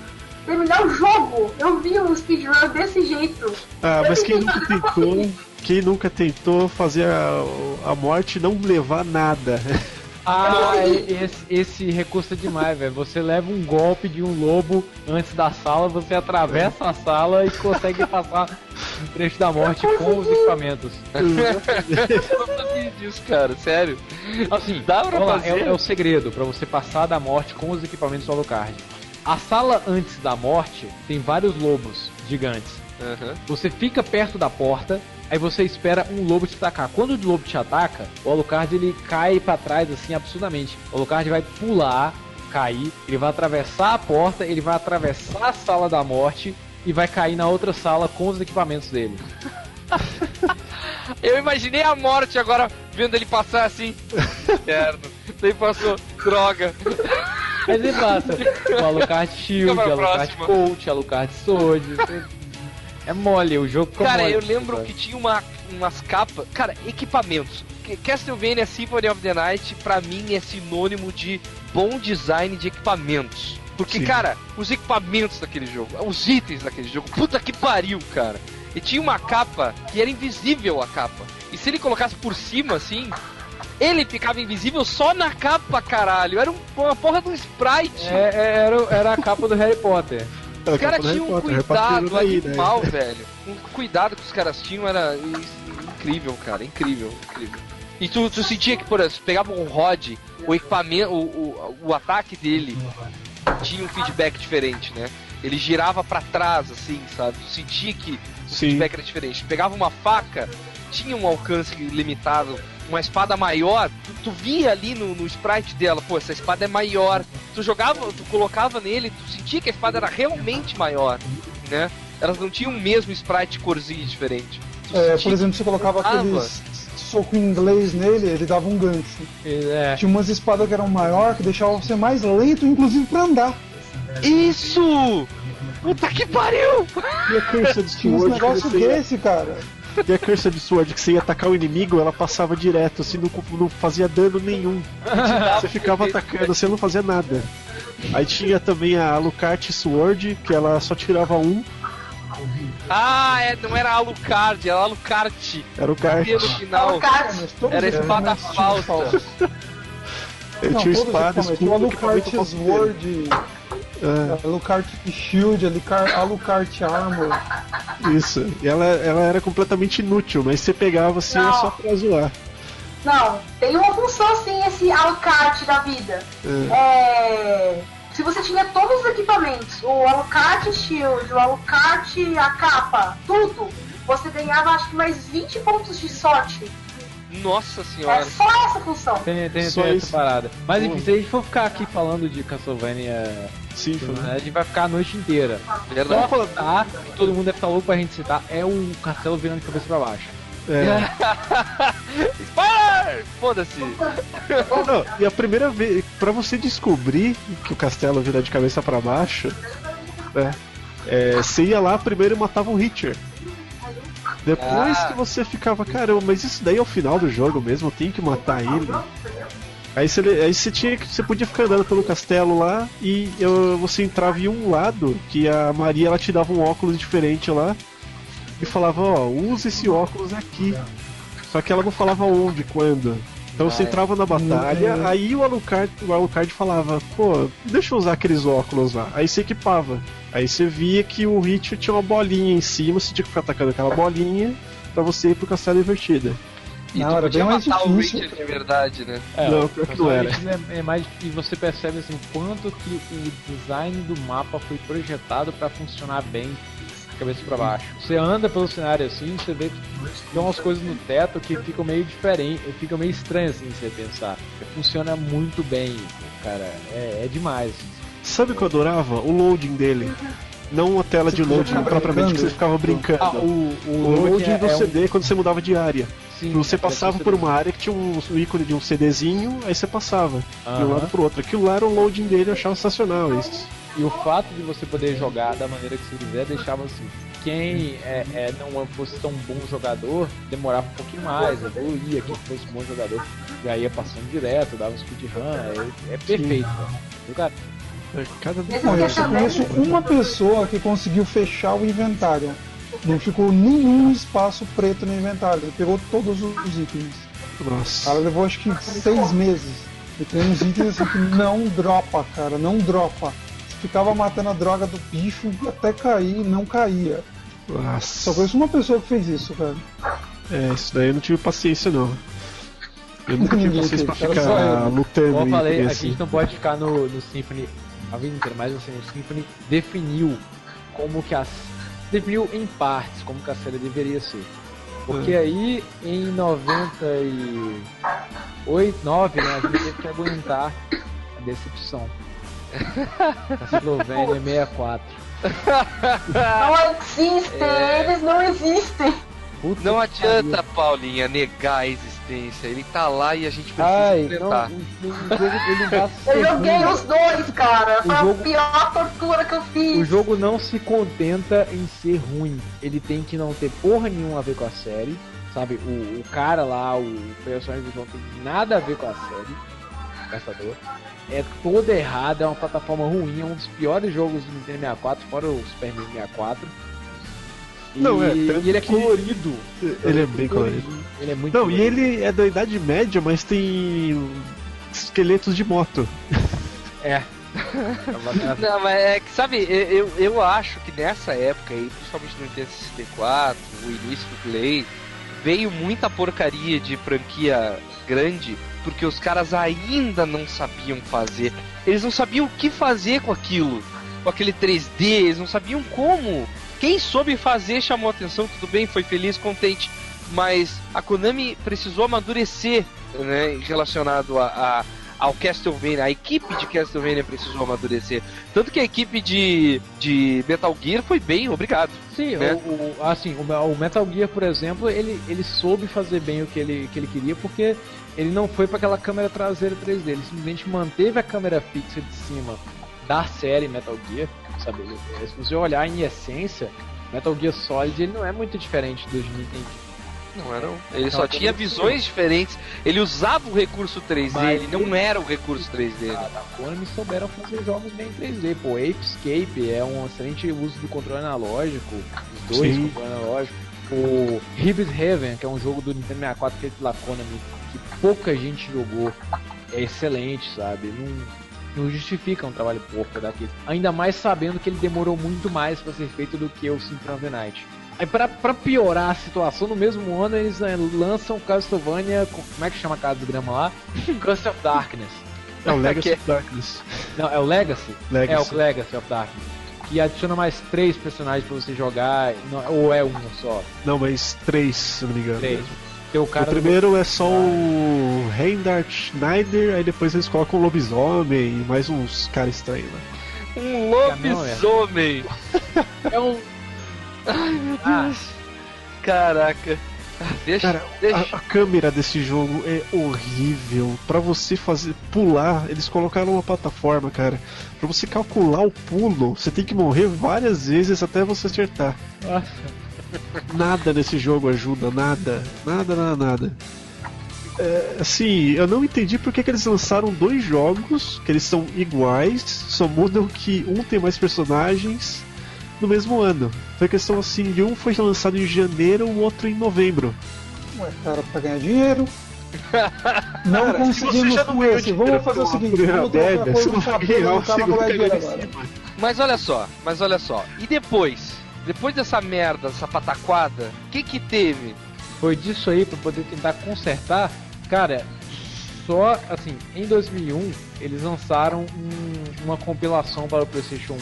Terminar o jogo, eu vi um speedrun desse jeito. Ah, Eu mas quem nunca tentou, quem nunca tentou fazer a, a morte não levar nada? Ah, esse, esse recurso é demais, velho. Você leva um golpe de um lobo antes da sala, você atravessa a sala e consegue passar um trecho da morte com os equipamentos. Eu não sabia disso, cara, sério. Assim, Dá pra lá, fazer? é, é o segredo pra você passar da morte com os equipamentos do Alucard. A sala antes da morte tem vários lobos gigantes. Aham. Você fica perto da porta, aí você espera um lobo te atacar. Quando o lobo te ataca, o Alucard ele cai pra trás assim absurdamente. O Alucard vai pular, cair, ele vai atravessar a porta, ele vai atravessar a sala da morte e vai cair na outra sala com os equipamentos dele. Eu imaginei a morte agora vendo ele passar assim. Interno. Daí passou, droga. Aí ele passa o Alucard Shield, Alucard próxima. Coach, Alucard Sword. É mole, o jogo ficou Cara, mole, eu lembro cara. que tinha uma, umas capas. Cara, equipamentos. Que- Castlevania Symphony of the Night, pra mim, é sinônimo de bom design de equipamentos. Porque, Sim. cara, os equipamentos daquele jogo, os itens daquele jogo, puta que pariu, cara. E tinha uma capa que era invisível a capa. E se ele colocasse por cima, assim, ele ficava invisível só na capa, caralho. Era um- uma porra de um sprite. É, é, era, era a capa do Harry Potter. Os caras tinham um cuidado daí, né? animal, velho. Um cuidado que os caras tinham era in- incrível, cara. Incrível, incrível. E tu, tu sentia que, por exemplo, pegava um rod, o equipamento, o, o, o ataque dele tinha um feedback diferente, né? Ele girava pra trás, assim, sabe? Tu sentia que o Sim. feedback era diferente. Pegava uma faca, tinha um alcance limitado. Uma espada maior, tu, tu via ali no, no sprite dela, pô, essa espada é maior. Tu jogava, tu colocava nele, tu sentia que a espada era realmente maior, né? Elas não tinham o mesmo sprite corzinho diferente. Tu É, por exemplo, você colocava aqueles soco em inglês nele, ele dava um gancho. É, Tinha umas espadas que eram maior, que deixavam você mais lento, inclusive pra andar. Isso! Puta que pariu! E a Cursed Tinha você ia, desse, cara. E a Cursed Sword que você ia atacar o inimigo, ela passava direto, assim, não, não fazia dano nenhum. Você ficava atacando, você não fazia nada. Aí tinha também a Alucard Sword, que ela só tirava um, Ah, é, não era Alucard, era Alucard. era o. E no final. Todos Era espada falsa. Não, tinha espada, escudo, Alucard equipamento Sword, É, Alucard Shield, Alucard, Alucard Armor. isso. E ela, ela era completamente inútil, mas você pegava assim, era só pra zoar. Não, tem uma função sim esse Alucard da vida. É, Se você tinha todos os equipamentos, o Alucard Shield, o Alucard a capa, tudo, você ganhava acho que mais 20 pontos de sorte. Nossa É senhora. só essa função. tem, tem, Só tem isso. essa parada. Mas enfim, se a gente for ficar aqui falando de Castlevania, Sim, foi. a gente vai ficar a noite inteira. Verdade. Só citar, que todo mundo deve estar louco pra gente citar, é o castelo virando de cabeça pra baixo. É. Spoiler! Foda-se. E a primeira vez, pra você descobrir que o castelo vira de cabeça pra baixo, né? é, você ia lá primeiro e matava o Richard. Depois Ah. que você ficava, caramba, mas isso daí é o final do jogo mesmo, eu tenho que matar ele. Aí você, aí você tinha que. Você podia ficar andando pelo castelo lá e eu- você entrava em um lado que a Maria ela te dava um óculos diferente lá e falava, ó, usa esse óculos aqui. Só que ela não falava onde, quando. Então você entrava na batalha, Uhum. aí o Alucard, o Alucard falava, pô, deixa eu usar aqueles óculos lá. Aí você equipava. Aí você via que o Richard tinha uma bolinha em cima, você tinha que ficar atacando aquela bolinha pra você ir pro castelo invertida. E Não, tu era podia bem mais matar o difícil. Richard de verdade, né? Não, pior que não era. É, é mais e você percebe assim o quanto que o design do mapa foi projetado pra funcionar bem cabeça pra baixo. Você anda pelo cenário assim, você vê que tem umas coisas no teto que ficam meio diferentes, ficam meio estranhas assim você pensar. Funciona muito bem, cara. É, é demais. Sabe o que eu adorava? O loading dele. Não a tela de loading propriamente que você ficava brincando. Ah, o, o loading do é um- CD quando você mudava de área. sim, Você é, passava você- por uma área que tinha um, um ícone de um CDzinho, aí você passava de um lado pro outro. Aquilo lá era o loading dele, eu achava sensacional isso. E o fato de você poder jogar da maneira que você quiser deixava assim. Quem é, é, não fosse tão bom jogador, demorava um pouquinho mais, evoluía. Quem fosse um bom jogador, já ia passando direto, dava um speedrun. É, é perfeito. cara. O cara- É, Cada eu aqui só conheço uma pessoa que conseguiu fechar o inventário. Não ficou nenhum espaço preto no inventário. Ele pegou todos os itens. O Nossa. cara levou acho que seis meses. E tem uns itens assim que não dropa, cara, não dropa. Ficava matando a droga do bicho até cair e não caía. Só Nossa. conheço uma pessoa que fez isso, cara. É, isso daí eu não tive paciência não. Eu nunca tive paciência pra só ficar lutando Como eu e falei, a assim. gente não pode ficar no, no Symphony a vida inteira, mas assim, o Symphony definiu como que as. definiu em partes como que a série deveria ser. Porque aí em 98, 9, né, a gente teve que aguentar a decepção. Castlevania 64. Não existem, É. eles não existem. Puta Não adianta, Paulinha, negar a existência. Ele tá lá e a gente precisa Ai, não, enfrentar. o, o jogo ele não vai Eu joguei os dois, cara. Foi jogo- a pior tortura que eu O fiz. jogo não se contenta em ser ruim. Ele tem que não ter porra nenhuma a ver com a série. Sabe, o, o cara lá, o personagem jogo tem nada a ver com a série. o Caçador. É todo errado, é uma plataforma ruim, é um dos piores jogos do Nintendo 64, fora o Super Nintendo 64. E, Não, é, tanto e ele é colorido. Ele é bem colorido. Ele é muito Não, e colorido. ele é da Idade Média, mas tem esqueletos de moto. É. Não, mas é que, sabe, eu, eu acho que nessa época aí, principalmente no Nintendo 64, o início do Play, veio muita porcaria de franquia grande, porque os caras ainda não sabiam fazer. Eles não sabiam o que fazer com aquilo, com aquele 3D, eles não sabiam como. Quem soube fazer chamou atenção, tudo bem, foi feliz, contente. Mas a Konami precisou amadurecer, né, relacionado a, a, ao Castlevania, a equipe de Castlevania precisou amadurecer. Tanto que a equipe de, de Metal Gear foi bem, obrigado. Sim, né? o, o- assim, o, o Metal Gear, por exemplo, ele, ele soube fazer bem o que ele, que ele queria porque ele não foi para aquela câmera traseira 3D, ele simplesmente manteve a câmera fixa de cima da série Metal Gear, sabe? Se você olhar em essência, Metal Gear Solid ele não é muito diferente dos Nintendo. Não era. Ele Não, só tinha visões diferentes. Ele usava o recurso 3D, Mas ele não era o recurso 3D. dele. A da Konami souberam fazer jogos bem em 3D. Pô, Ape Escape é um excelente uso do controle analógico, os dois Sim. controle analógico. O Hibis Heaven, que é um jogo do Nintendo 64 feito pela Konami, que pouca gente jogou, é excelente, sabe? Não, não justifica um trabalho porco daquele. Ainda mais sabendo que ele demorou muito mais para ser feito do que o Symphony of the Night. Aí pra, pra piorar a situação, no mesmo ano eles eh, lançam Castlevania, com- como é que chama a casa do grama lá? Curse of Darkness. É o Legacy Que- of Darkness. Não, é o Legacy? Legacy. É o Legacy of Darkness. Que adiciona mais três personagens pra você jogar, não- ou é um só? Não, mas três, se não me engano. Três. O cara o primeiro é só o Reinhard Schneider, aí depois eles colocam o lobisomem e mais uns caras estranhos lá. Um é. lobisomem! é um. Ai, meu Ah. Deus! Caraca! Ah, Deixa, Cara, deixa. a, a câmera desse jogo é horrível. Pra você fazer pular, eles colocaram uma plataforma, cara. Pra você calcular o pulo, você tem que morrer várias vezes até você acertar. Nossa. Nada nesse jogo ajuda, nada, nada, nada, nada. É, assim, eu não entendi por que, que eles lançaram dois jogos que eles são iguais, só mudam que um tem mais personagens no mesmo ano. Foi questão assim de um foi lançado em janeiro, o outro em novembro. Ué, cara, pra ganhar dinheiro. Não Cara, se conseguimos não com esse. Vamos fazer o seguinte: vamos trocar adega, a você cor não ganhar o segundo agora. cima. Mas olha só, mas olha só. E depois? Depois dessa merda, dessa pataquada, o que que teve? Foi disso aí pra poder tentar consertar. Cara, só assim, em 2001 eles lançaram um- uma compilação para o PlayStation 1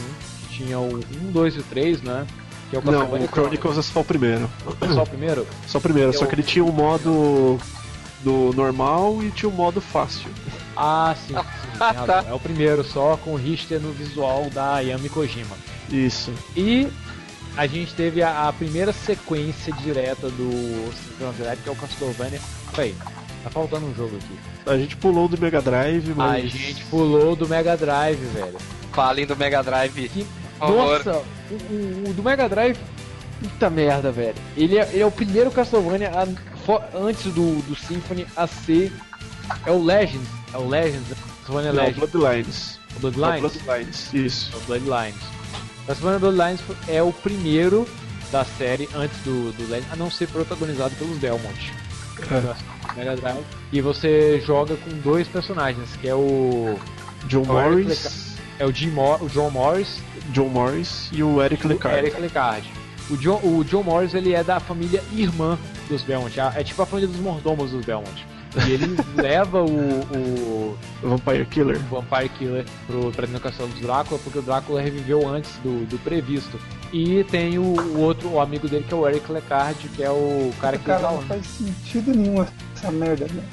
que tinha o 1, 2 e o 3, né? Que é o Não, o Chronicles é só o primeiro. Chronicles. Só o primeiro? Só o primeiro, só Eu- que ele tinha um modo do normal e tinha um modo fácil. Ah, sim, sim Ah, tá. É o primeiro, só com o Richter no visual da Yami Kojima. Isso. E a gente teve a, a primeira sequência direta do Symphony of the Night, que é o Castlevania. Peraí, tá faltando um jogo aqui. A gente pulou do Mega Drive, mas. A gente pulou do Mega Drive, velho. Falem do Mega Drive. Que, nossa, o, o- o do Mega Drive, puta merda, velho. Ele é, ele é o primeiro Castlevania a- fo- antes do, do Symphony a ser. É o Legends. É o Legends. Castlevania Não, Legends. Bloodlines. O Bloodlines. Não, Bloodlines. Isso. É o Bloodlines. Castlevania Bloodlines é o primeiro da série antes do, do Legends a não ser protagonizado pelos Belmont. É. Mega Drive. E você joga com dois personagens, que é o. John O Morris. É o, Jim Mor o John Morris John Morris e o Eric o Lecard. Eric Lecard. O John, o John Morris ele é da família irmã dos Belmont, a- é tipo a família dos mordomos dos Belmont. E ele leva o, o Vampire Killer. Vampire Killer pro, pra dentro do castelo do Drácula, porque o Drácula reviveu antes do, do previsto. E tem o, o outro, o amigo dele, que é o Eric Lecard, que é o cara que Cara, a não faz sentido nenhum essa merda, né?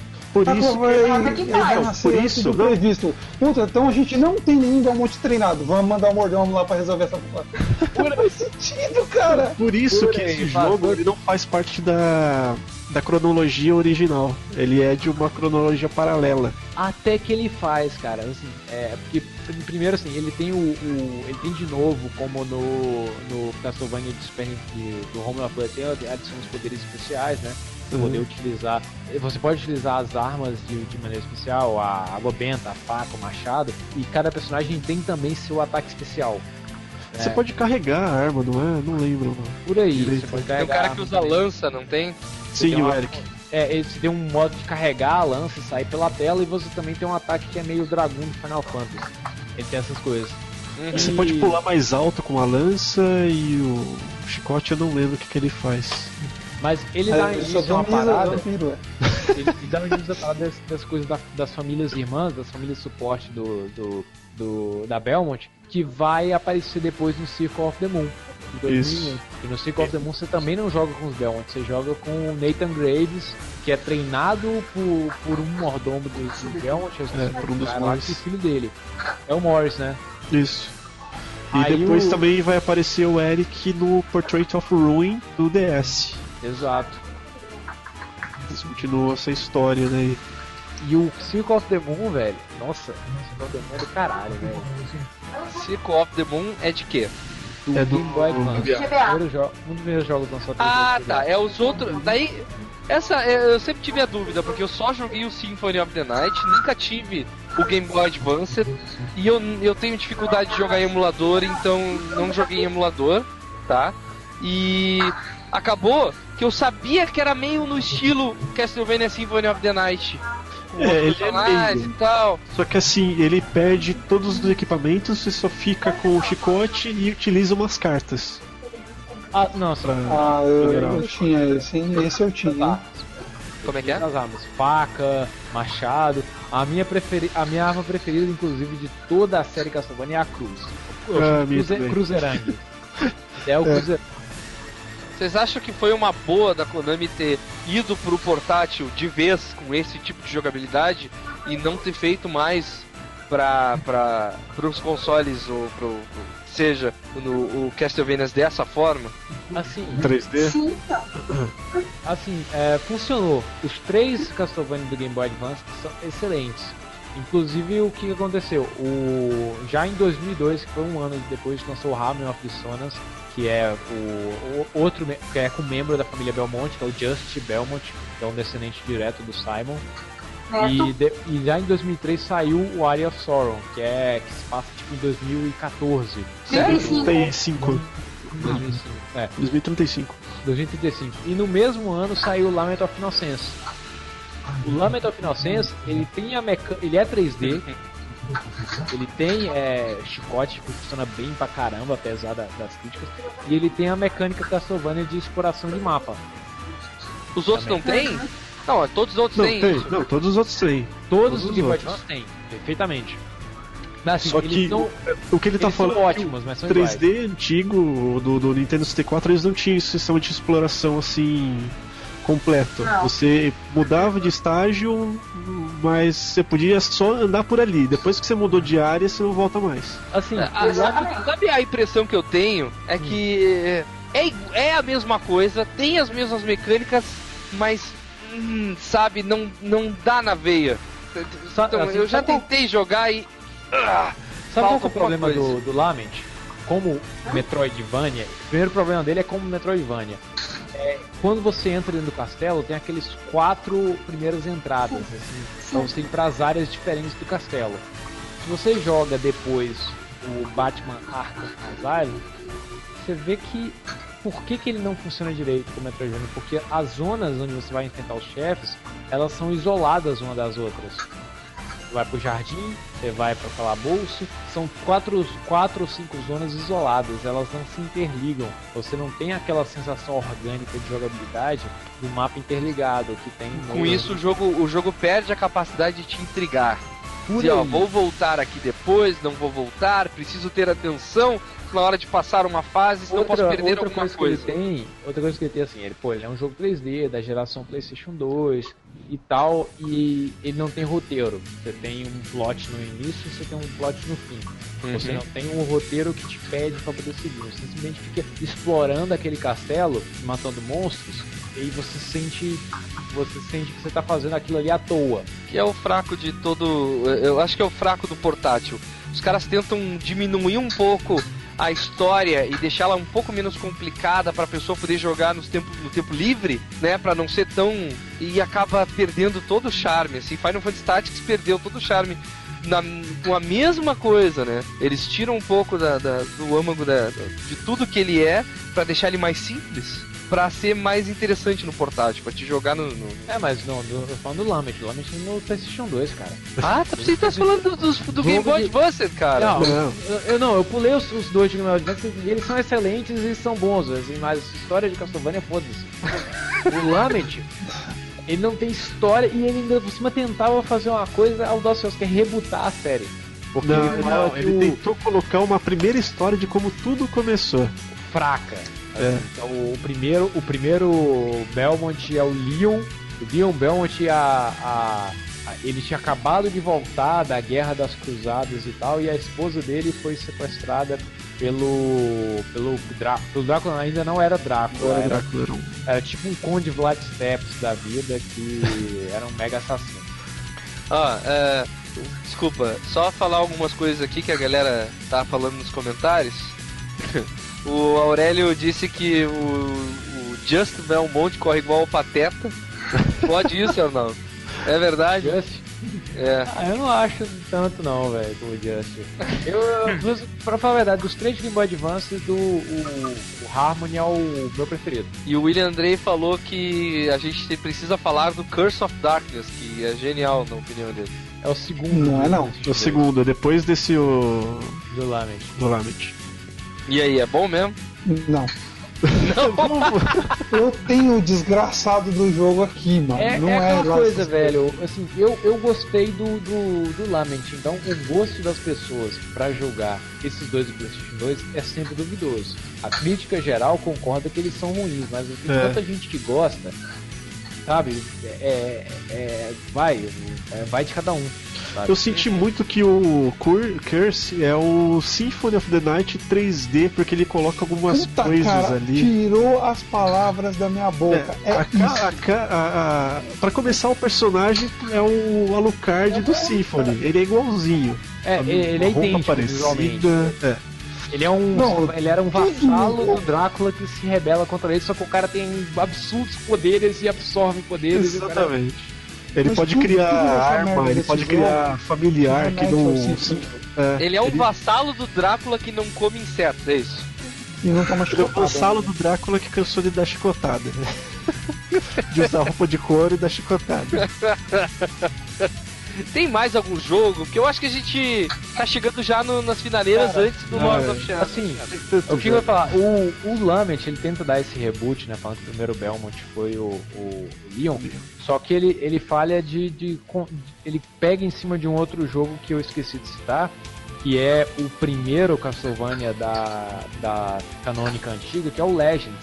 Por isso. ele tá, vai eu- nascer por isso, não- previsto. Puta, então a gente não tem nenhum Belmonte treinado. Vamos mandar o mordomo lá pra resolver essa porra. Não faz sentido, cara. Por isso Por que aí, esse faz jogo ele não faz parte da, da cronologia original. Ele é de uma cronologia paralela. Até que ele faz, cara. Assim, é, porque pr- primeiro assim, ele tem o, o- ele tem de novo, como no, no Castlevania de Super de- do Home of Blood, tem a adição dos poderes especiais, né? Você Uhum. poder utilizar. Você pode utilizar as armas de, de maneira especial, a água benta, a faca, o machado, e cada personagem tem também seu ataque especial. Você É. pode carregar a arma, não é? Não lembro. Por aí, Direito. você pode Tem o carregar cara que usa lança, não tem? Sim, tem o uma- Eric. É, ele- você tem um modo de carregar a lança e sair pela tela, e você também tem um ataque que é meio dragão de Final Fantasy. Ele tem essas coisas. Uhum. Você pode pular mais alto com a lança e o chicote eu não lembro o que, que ele faz. Mas ele dá início a uma parada. é. ele, ele dá início a parada das, das coisas da- das famílias irmãs, das famílias suporte do, do, do- da Belmont, que vai aparecer depois no Circle of the Moon. de 2001. E no Secret of the Moon você também não joga com os Belmont, você joga com o Nathan Graves, que é treinado por, por um mordomo do, do Belmont, esqueci É, por um do dos lá, que é filho dele. É o Morris, né? Isso. E Aí depois o- também vai aparecer o Eric no Portrait of Ruin do DS. Exato. Eles continuam essa história, né? E o Circle of the Moon, velho, nossa, Circle of the Moon é do caralho, velho. Circle of the Moon é de quê? Do É do- Game Boy Advance. Um dos primeiros jogos lançados Ah, tá. É os outros. Daí. Essa é, eu sempre tive a dúvida, porque eu só joguei o Symphony of the Night, nunca tive o Game Boy Advance e eu, eu tenho dificuldade de jogar em emulador, então não joguei em emulador, tá? E acabou que eu sabia que era meio no estilo Castlevania Symphony of the Night. É, ele é meio. e tal. Só que assim, ele perde todos os equipamentos e só fica com o chicote e utiliza umas cartas. Ah, nossa. Ah, eu, eu tinha esse? Esse eu tinha? Como é que é? As armas, faca, machado. A minha, preferi... a minha arma preferida, inclusive, de toda a série Castlevania é a cruz. Ah, chamo minha cruze... também. Cruzeirangue. É o cruze... Vocês acham que foi uma boa da Konami ter ido pro portátil de vez com esse tipo de jogabilidade e não ter feito mais para para os consoles ou pro, pro- seja no o Castlevania dessa forma? Assim, 3D? Sim, então. assim é, funcionou. Os três Castlevania do Game Boy Advance são excelentes. Inclusive, o que aconteceu? O... Já em 2002, que foi um ano depois que lançou o Harmony of Dissonance, que é o, o outro que é com um membro da família Belmont, que é o Just Belmont, que é um descendente direto do Simon. E, de- e já em 2003 saiu o Area of Sorrow, que é que se passa tipo em 2014. 35. 35. 2005, é, 2035. 2035. E no mesmo ano saiu o Lament of Innocence. O Lament of Innocence, ele tem a meca... ele é 3D. Ele tem é, chicote que funciona bem pra caramba, apesar da- das críticas. E ele tem a mecânica Castlevania de exploração de mapa. Os outros não têm? Não, todos os outros Não, têm. tem. Não, todos os outros têm. Todos Todos os. Advance têm, perfeitamente. Mas, assim, Só que são, o que ele tá falando. é ótimos, mas são o iguais. 3D antigo do, do Nintendo 64 eles não tinham esse sistema de exploração assim completo. Não. Você mudava de estágio, mas você podia só andar por ali. Depois que você mudou de área, você não volta mais. Assim, o Exatamente. Sabe a impressão que eu tenho? É que é, é a mesma coisa, tem as mesmas mecânicas, mas hum, sabe, não, não dá na veia. Então, assim, eu já tentei jogar e. Ah, Sabe qual é o problema do, do Lament? Como Metroidvania, o primeiro problema dele é como Metroidvania. É, quando você entra dentro do castelo, tem aqueles quatro primeiras entradas, assim, pra você ir para as áreas diferentes do castelo. Se você joga depois o Batman Arkham Asylum, você vê que por que, que ele não funciona direito como Metroidvania? Porque as zonas onde você vai enfrentar os chefes, elas são isoladas uma das outras. Você vai pro jardim, você vai pro calabouço, são quatro, quatro ou cinco zonas isoladas, elas não se interligam. Você não tem aquela sensação orgânica de jogabilidade do mapa interligado que tem no- Com isso, o jogo, o jogo perde a capacidade de te intrigar. Por Dizer, ó, vou voltar aqui depois, não vou voltar, preciso ter atenção na hora de passar uma fase, senão outra, posso perder alguma coisa, coisa. tem, outra coisa que ele tem assim, ele, pô, ele é um jogo 3D da geração PlayStation 2 e tal, e ele não tem roteiro. Você tem um plot no início, você tem um plot no fim. Você Uhum. não tem um roteiro que te pede pra poder seguir. Você simplesmente fica explorando aquele castelo, matando monstros, e aí você sente você sente que você tá fazendo aquilo ali à toa. Que é o fraco de todo. Eu acho que é o fraco do portátil. Os caras tentam diminuir um pouco a história e deixá-la um pouco menos complicada para a pessoa poder jogar nos tempo, no tempo livre, né? Para não ser tão. E acaba perdendo todo o charme. Assim, Final Fantasy Tactics perdeu todo o charme. Na, com a mesma coisa, né? Eles tiram um pouco da, da- do âmago da, de tudo que ele é para deixar ele mais simples, para ser mais interessante no portátil, para te jogar no, no, É, mas não, do- eu tô falando do Lament, do Lament no PlayStation 2, cara. Ah, tá, você tá falando do, dos- do Game Boy Advance, cara. Não, Não. Eu, eu não, eu pulei os, os dois de Game Boy Advance e eles são excelentes e são bons, assim, mas história de Castlevania, foda-se. O Lament, ele não tem história e ele ainda por cima tentava fazer uma coisa audaciosa, que é rebutar a série. Porque Não, ele não, ele o- tentou colocar uma primeira história de como tudo começou. fraca. É. Então, o primeiro, o primeiro Belmont é o Leon, o Leon Belmont a, a, a- ele tinha acabado de voltar da Guerra das Cruzadas e tal, e a esposa dele foi sequestrada pelo pelo, Drá, pelo Drácula ainda não era Drácula, Agora era, Drácula era era tipo um Conde Vlad Steps da vida que era um mega assassino. Ó, é, desculpa, só falar algumas coisas aqui que a galera tá falando nos comentários. o Aurélio disse que o, o Just Belmont corre igual o Pateta. Pode isso, Arnaldo? É verdade? Just? É. Ah, eu não acho tanto não, velho, como o Just. Eu, eu- dos- pra falar a verdade, dos três de Game Boy Advance, do, o, o Harmony é o meu preferido. E o William Andrei falou que a gente precisa falar do Curse of Darkness, que é genial na opinião dele. É o segundo. Não é, não. O segundo, depois desse o. Do Lament. do Lament. E aí, é bom mesmo? Não. Eu tenho o desgraçado do jogo aqui, mano. É, não é é, aquela coisa, velho. Assim, eu, eu gostei do, do, do Lament. Então, o gosto das pessoas pra jogar esses dois do PlayStation 2 é sempre duvidoso. A crítica geral concorda que eles são ruins, mas tem É. tanta gente que gosta, sabe? É, é, vai, é, vai de cada um. Sabe? Eu senti muito que o Cur- Curse é o Symphony of the Night 3D, porque ele coloca algumas Puta, coisas cara, ali. tirou as palavras da minha boca. É, isso. a a- a- pra começar, o personagem é o Alucard do Symphony. Ele é igualzinho. É, ele é idêntico parecida. É. Ele é um. Não, ele era um vassalo do Drácula que se rebela contra ele, só que o cara tem absurdos poderes e absorve poderes. e o cara- Exatamente. Ele Mas pode criar arma, ele pode criar familiar que remete não. Symphony. É, Ele é um vassalo do Drácula que não come insetos, é isso? E não toma Ele é o chicotada. vassalo do Drácula que cansou de dar chicotada. de usar roupa de couro e dar chicotada. Tem mais algum jogo? Porque eu acho que a gente tá chegando já no- nas finaleiras Cara, antes do é. Lord of Shadows. Assim, o que eu ia falar, o, o Lament, ele tenta dar esse reboot, né? Falando que o primeiro Belmont foi o, o Leon. Só que ele, ele falha de, de, con- Ele pega em cima de um outro jogo que eu esqueci de citar, que é o primeiro Castlevania da, da canônica antiga, que é o Legends,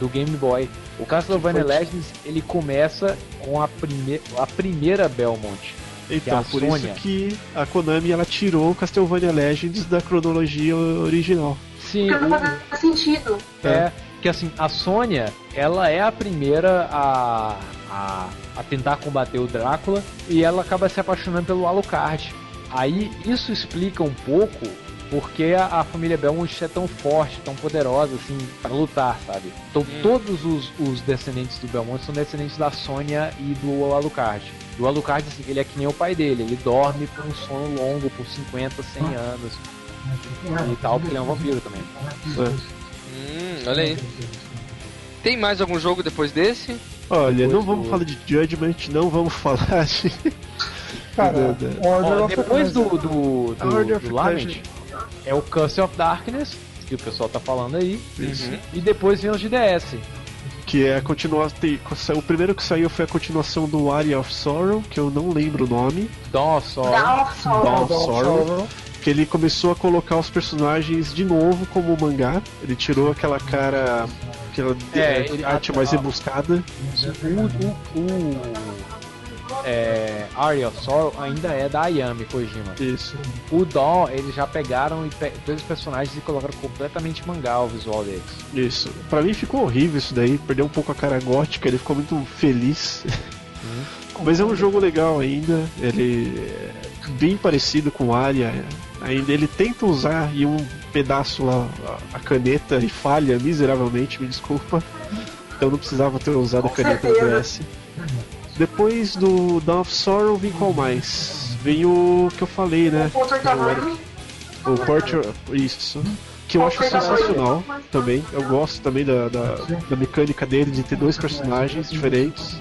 do Game Boy. O Castlevania Legends, ele começa com a, prime a primeira Belmont. Então, a por Sônia. isso que a Konami ela tirou o Castlevania Legends da cronologia original. Sim, Porque não faz sentido. É, que assim, a Sônia, ela é a primeira a, a, a tentar combater o Drácula e ela acaba se apaixonando pelo Alucard. Aí isso explica um pouco porque a, a família Belmont é tão forte, tão poderosa assim pra lutar, sabe? Então todos os, os descendentes do Belmont são descendentes da Sônia e do Alucard. E o Alucard, assim, ele é que nem o pai dele, ele dorme por um sono longo, por 50, 100 anos e tal, porque ele é um vampiro também. Hum, olha aí. Tem mais algum jogo depois desse? Olha, Depois não vamos do- falar de Judgment, não vamos falar de. Cara, Order of depois do, do, A do, Order of do Lament, é o Curse of Darkness, que o pessoal tá falando aí, Isso. e depois vem os de DS. Que é a continuação. O primeiro que saiu foi a continuação do Area of Sorrow, que eu não lembro o nome. Dawn of Sorrow. Dawn of Dawn of Sorrow. Sorrow. Que ele começou a colocar os personagens de novo como mangá. Ele tirou aquela cara. aquela É, ele- arte mais rebuscada. O, o, o é, Area of Sorrow ainda é da Ayami Kojima. Isso. O Dawn, eles já pegaram e pe dois personagens e colocaram completamente mangá o visual deles. Isso. Pra mim ficou horrível isso daí. Perdeu um pouco a cara gótica, ele ficou muito feliz. Mas é um jogo legal ainda. Ele é bem parecido com o Aria. Ainda ele tenta usar em um pedaço lá a- a caneta e falha miseravelmente, me desculpa. Então não precisava ter usado a Com caneta certeza. DS. Depois do Dawn of Sorrow vem qual mais? Vem o que eu falei, né? O Porto Tamanho. O Portrait. Isso. Que eu acho sensacional também. Eu gosto também da, da, da mecânica dele de ter dois personagens diferentes.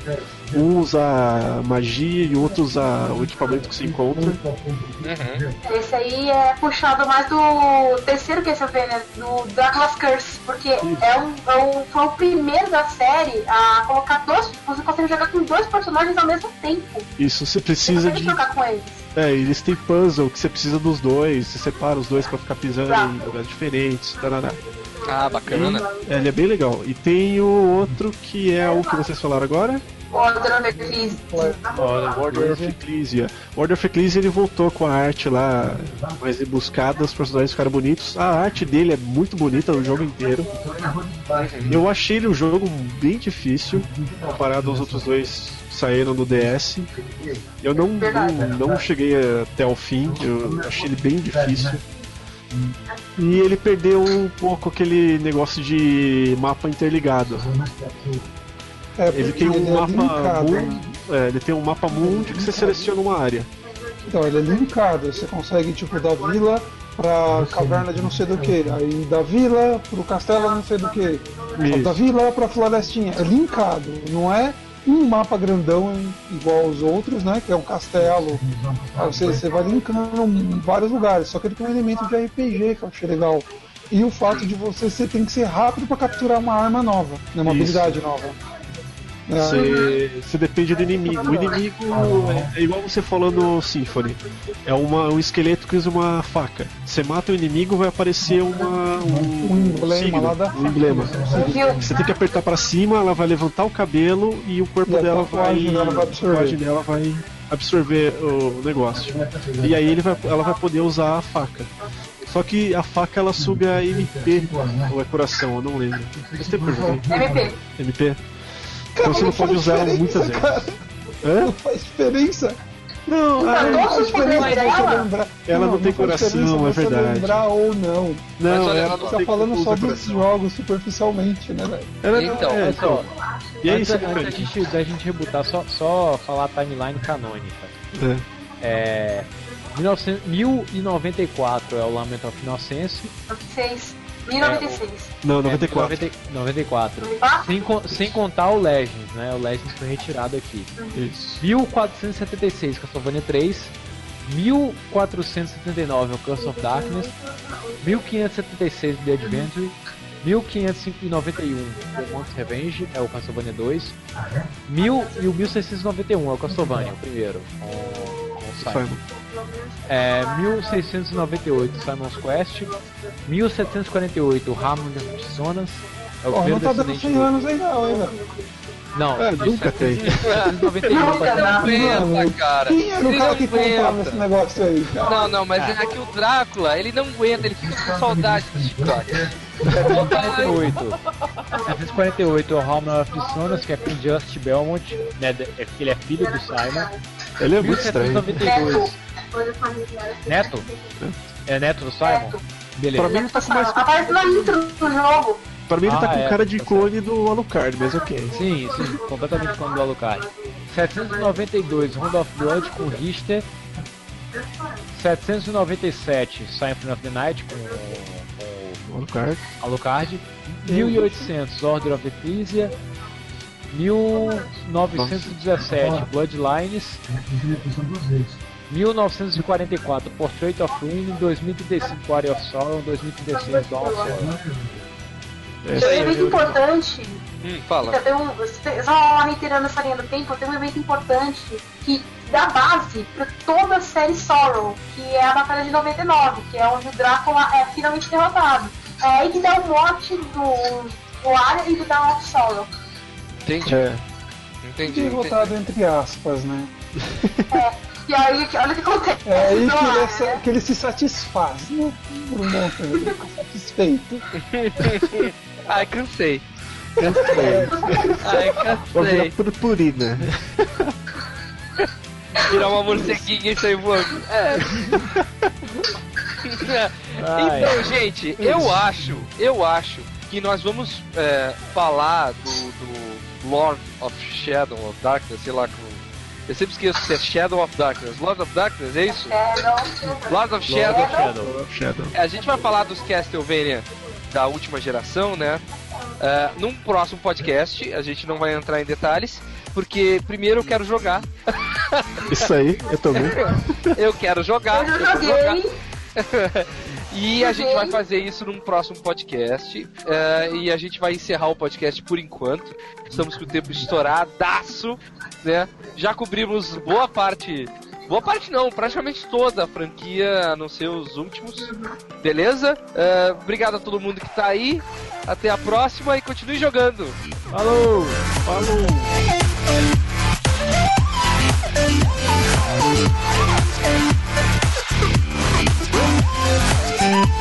Um usa magia e o outro usa o equipamento que se encontra. Uhum. Esse aí é puxado mais do terceiro Castlevania, do Dracula's Curse, porque é um, é um- foi o primeiro da série a colocar dois. Você consegue jogar com dois personagens ao mesmo tempo. Isso, você Você precisa consegue de. jogar com eles. É, eles têm puzzle que você precisa dos dois, você separa os dois pra ficar pisando Tá. em lugares diferentes. Tarará. Ah, bacana. É, ele é bem legal. E tem o outro que é o que vocês falaram agora. Outra Necrise. Order of Ecclesia. Order of Ecclesia ele voltou com a arte lá mais rebuscada, os personagens ficaram bonitos. A arte dele é muito bonita no jogo inteiro. Eu achei ele um jogo bem difícil, comparado aos outros dois saíram do DS. Eu não, não, não cheguei até o fim, eu achei ele bem difícil. E ele perdeu um pouco aquele negócio de mapa interligado. É, Ele tem um é mapa linkado. mundo, é, ele tem um mapa mundo que você seleciona uma área. Então, ele é linkado. Você consegue, tipo, da vila pra caverna de não sei do que. Aí da vila pro castelo não sei do que. Da vila pra florestinha. É linkado. Não é um mapa grandão igual aos outros, né? Que é um castelo. Aí você, você vai linkando em vários lugares. Só que ele tem um elemento de RPG que eu achei legal. E o fato de você, você tem que ser rápido pra capturar uma arma nova, né? uma Isso. habilidade nova. É, Você, você depende do inimigo. O inimigo é, igual você falou no Symphony. É uma, um esqueleto que usa uma faca. Você mata o inimigo, vai aparecer uma, um, Um emblema signo, lá da- um emblema. Você tem que apertar pra cima, ela vai levantar o cabelo e o corpo E dela vai, tatuagem dela vai absorver. dela vai absorver o negócio. E aí ele vai, ela vai poder usar a faca. Só que a faca ela suga MP ou é coração, eu não lembro. Eu joguei. MP. MP. Então você não pode usar ela muitas vezes. Hã? Não faz diferença. Não, Tá todos faz diferença dela? lembrar. Ela não tem faz coração, diferença é você verdade. lembrar ou não. não, Mas olha, ela não não tá tem falando só dos jogos superficialmente, né, velho? Ela Então, é, só, E é antes, isso, antes da, gente, da gente rebutar, só, só falar a timeline canônica. É. É, 1900 1094 é o Lament of Innocence. 96. 1096. Não, 94. É, 90 94. 94? Sem, sem contar o Legends, né? O Legends foi retirado aqui. Isso. 1476 Castlevania 3. 1479 é o Curse of Darkness. 1576 The Adventure. 1591 The Monst's Revenge é o Castlevania 2. 1000 e o 1691 é o Castlevania, o primeiro. Simon. É, 1698 Simon's Quest. 1748 Harmony of Dissonance. É o Ó, não tá dando descendente 100 do- anos aí não, hein, velho? Não, É, nunca tem. 1791 Nunca, Não não. aguenta, cara. Quem era o cara não que comprava esse negócio aí, cara? Não, não, mas é que o Drácula, ele não aguenta, ele fica com saudade do chicote. 748. 748 é o Harmony of Dissonance, que é com Just Belmont, né? é ele é filho do Simon. Ele é muito estranho. 1792. Neto? É neto do Simon? Neto. Beleza. Pra mim ele tá com mais. Aparece na intro do jogo. Pra mim ele tá Ah, com é, cara de tá clone do Alucard, mas ok. Sim, sim, completamente como do Alucard. 792, Round of Blood com Richter. 797, Symphony of the Night com, com Alucard. Alucard. 1800, Order of Ecclesia. 1917, Bloodlines. 1944, Portrait of Ruin. 2035, Warrior of Sorrow. 2036, Dawn of Sorrow. É, Tem um evento importante. Hum, fala. Tem um, só reiterando essa linha do tempo, tem um evento importante que dá base para toda a série Sorrow, que é a Batalha de 99, que é onde o Drácula é finalmente derrotado. É aí que dá o mote do, do Arya e do of Sorrow. Entendi, É. entendi. entendi. Derrotado entre aspas, né? E aí, olha o que acontece. É aí que ele, é né? que ele se satisfaz, né? Por um ele fica satisfeito. Ai, cansei. Ai, Vai virar cansei. purpurina. Virar uma morceguinha e sair voando. É. Então, gente, eu acho, eu acho que nós vamos é, falar do, do Lord of Shadow of Darkness, sei lá como. Eu sempre esqueço se é Shadow of Darkness. Lord of Darkness, é isso? É. Lord of Shadow. Shadow. Shadow. A gente vai falar dos Castlevania da última geração, né? É, num próximo podcast, a gente não vai entrar em detalhes, porque primeiro eu quero jogar. Isso aí, eu também. Eu quero jogar. Eu eu já quero jogar. joguei. E a gente vai uhum. fazer isso num próximo podcast. Uh, e a gente vai encerrar o podcast por enquanto. Estamos com o tempo estouradaço, né? Já cobrimos boa parte. Boa parte não, praticamente toda a franquia, a não ser os últimos. Beleza? Uh, obrigado a todo mundo que tá aí. Até a próxima e continue jogando. Falou! Falou! Falou. Thank